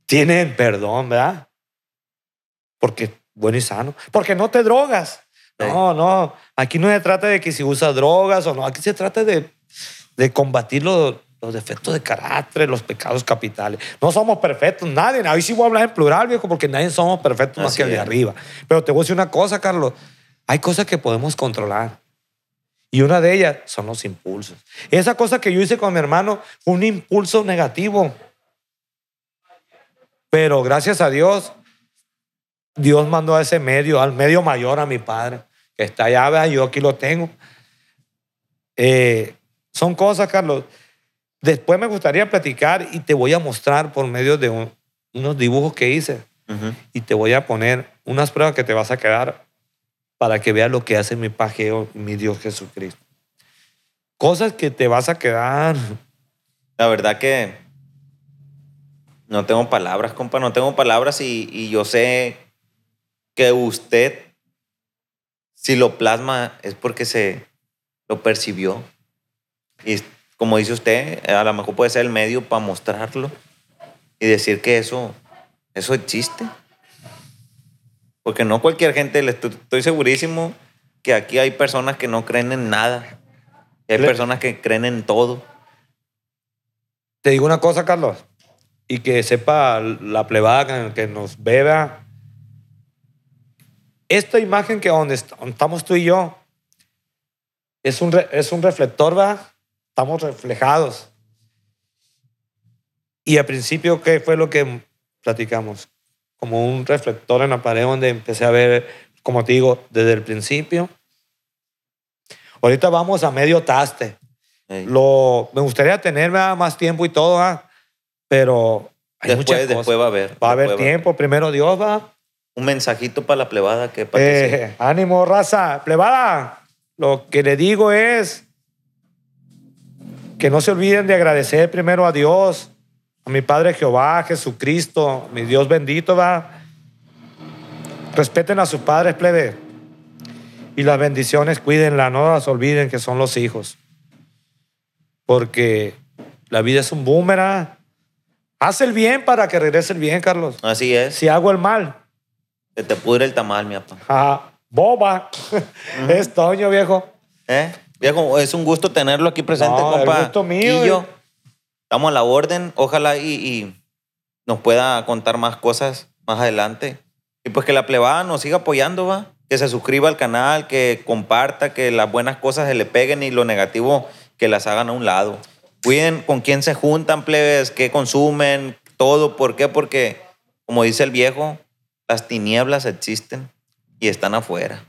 [SPEAKER 2] tienen perdón, ¿verdad? Porque bueno y sano. Porque no te drogas. No, no. Aquí no se trata de que si usas drogas o no. Aquí se trata de, de combatir los, los defectos de carácter, los pecados capitales. No somos perfectos, nadie. Ahí sí voy a hablar en plural, viejo, porque nadie somos perfectos más que el de arriba. Pero te voy a decir una cosa, Carlos. Hay cosas que podemos controlar. Y una de ellas son los impulsos. Esa cosa que yo hice con mi hermano fue un impulso negativo. Pero gracias a Dios, Dios mandó a ese medio, al medio mayor, a mi padre, que está allá, vea, yo aquí lo tengo. Eh, son cosas, Carlos. Después me gustaría platicar y te voy a mostrar por medio de un- unos dibujos que hice y te voy a poner unas pruebas que te vas a quedar para que veas lo que hace mi pajeo, mi Dios Jesucristo. Cosas que te vas a quedar.
[SPEAKER 1] La verdad que no tengo palabras, compa, no tengo palabras y, y yo sé que usted, si lo plasma, es porque se lo percibió. Y como dice usted, a lo mejor puede ser el medio para mostrarlo y decir que eso, eso existe. Porque no cualquier gente, estoy, segurísimo que aquí hay personas que no creen en nada. Hay personas que creen en todo.
[SPEAKER 2] Te digo una cosa, Carlos, y que sepa la plebada que- nos beba. Esta imagen que donde est- donde estamos tú y yo es un, es un reflector, ¿va? Estamos reflejados. Y al principio, ¿qué fue lo que platicamos? Como un reflector en la pared donde empecé a ver, como te digo, desde el principio. Ahorita vamos a medio taste.
[SPEAKER 1] Ey.
[SPEAKER 2] Lo, me gustaría tener más tiempo y todo, pero hay muchas
[SPEAKER 1] Después, después va a haber.
[SPEAKER 2] Va a haber
[SPEAKER 1] después
[SPEAKER 2] tiempo. Primero Dios va.
[SPEAKER 1] Un mensajito para la plebada que.
[SPEAKER 2] Eh, ánimo, raza. Plebada, lo que le digo es que no se olviden de agradecer primero a Dios, a mi Padre Jehová, Jesucristo, mi Dios bendito, va. Respeten a sus padres, plebe. Y las bendiciones, cuídenla, no las olviden que son los hijos. Porque la vida es un boomerang. Haz el bien para que regrese el bien, Carlos.
[SPEAKER 1] Así es.
[SPEAKER 2] Si hago el mal,
[SPEAKER 1] Que te pudre el tamal, mi papá.
[SPEAKER 2] Ajá. Boba. Es Toño, viejo.
[SPEAKER 1] ¿Eh? Viejo, es un gusto tenerlo aquí presente,
[SPEAKER 2] No, el gusto mío,
[SPEAKER 1] Y yo. Estamos a la orden. Ojalá y, y nos pueda contar más cosas más adelante. Y pues que la plebada nos siga apoyando, va. Que se suscriba al canal, que comparta, que las buenas cosas se le peguen y lo negativo que las hagan a un lado. Cuiden con quién se juntan, plebes, qué consumen, todo. ¿Por qué? Porque, como dice el viejo, las tinieblas existen y están afuera.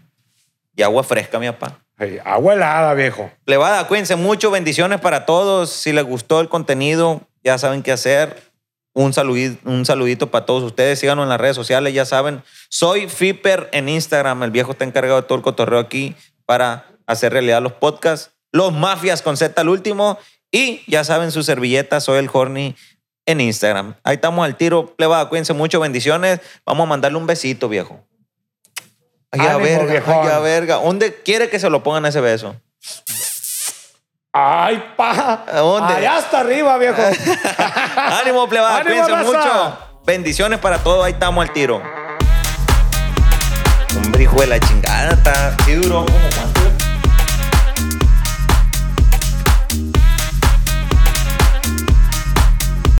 [SPEAKER 1] Y agua fresca, mi papá.
[SPEAKER 2] Ay, agua helada, viejo.
[SPEAKER 1] Plebada, cuídense mucho, bendiciones para todos. Si les gustó el contenido, ya saben qué hacer. Un saludito, un saludito para todos ustedes. Síganos en las redes sociales, ya saben. Soy Fiper en Instagram. El viejo está encargado de todo el cotorreo aquí para hacer realidad los podcasts. Los mafias con Z al último. Y ya saben su servilleta, soy el Horny en Instagram. Ahí estamos al tiro. Plebada, cuídense mucho, bendiciones. Vamos a mandarle un besito, viejo. Ay, a
[SPEAKER 2] Ánimo,
[SPEAKER 1] verga,
[SPEAKER 2] viejón.
[SPEAKER 1] ay, a verga. ¿Dónde quiere que se lo pongan ese beso?
[SPEAKER 2] Ay, pa.
[SPEAKER 1] ¿A dónde?
[SPEAKER 2] Allá hasta arriba, viejo.
[SPEAKER 1] Ánimo, plebada,
[SPEAKER 2] Ánimo,
[SPEAKER 1] cuídense
[SPEAKER 2] raza.
[SPEAKER 1] mucho. Bendiciones para todos, ahí estamos al tiro. Hombre, hijo de la chingada, está sí duró como cuánto.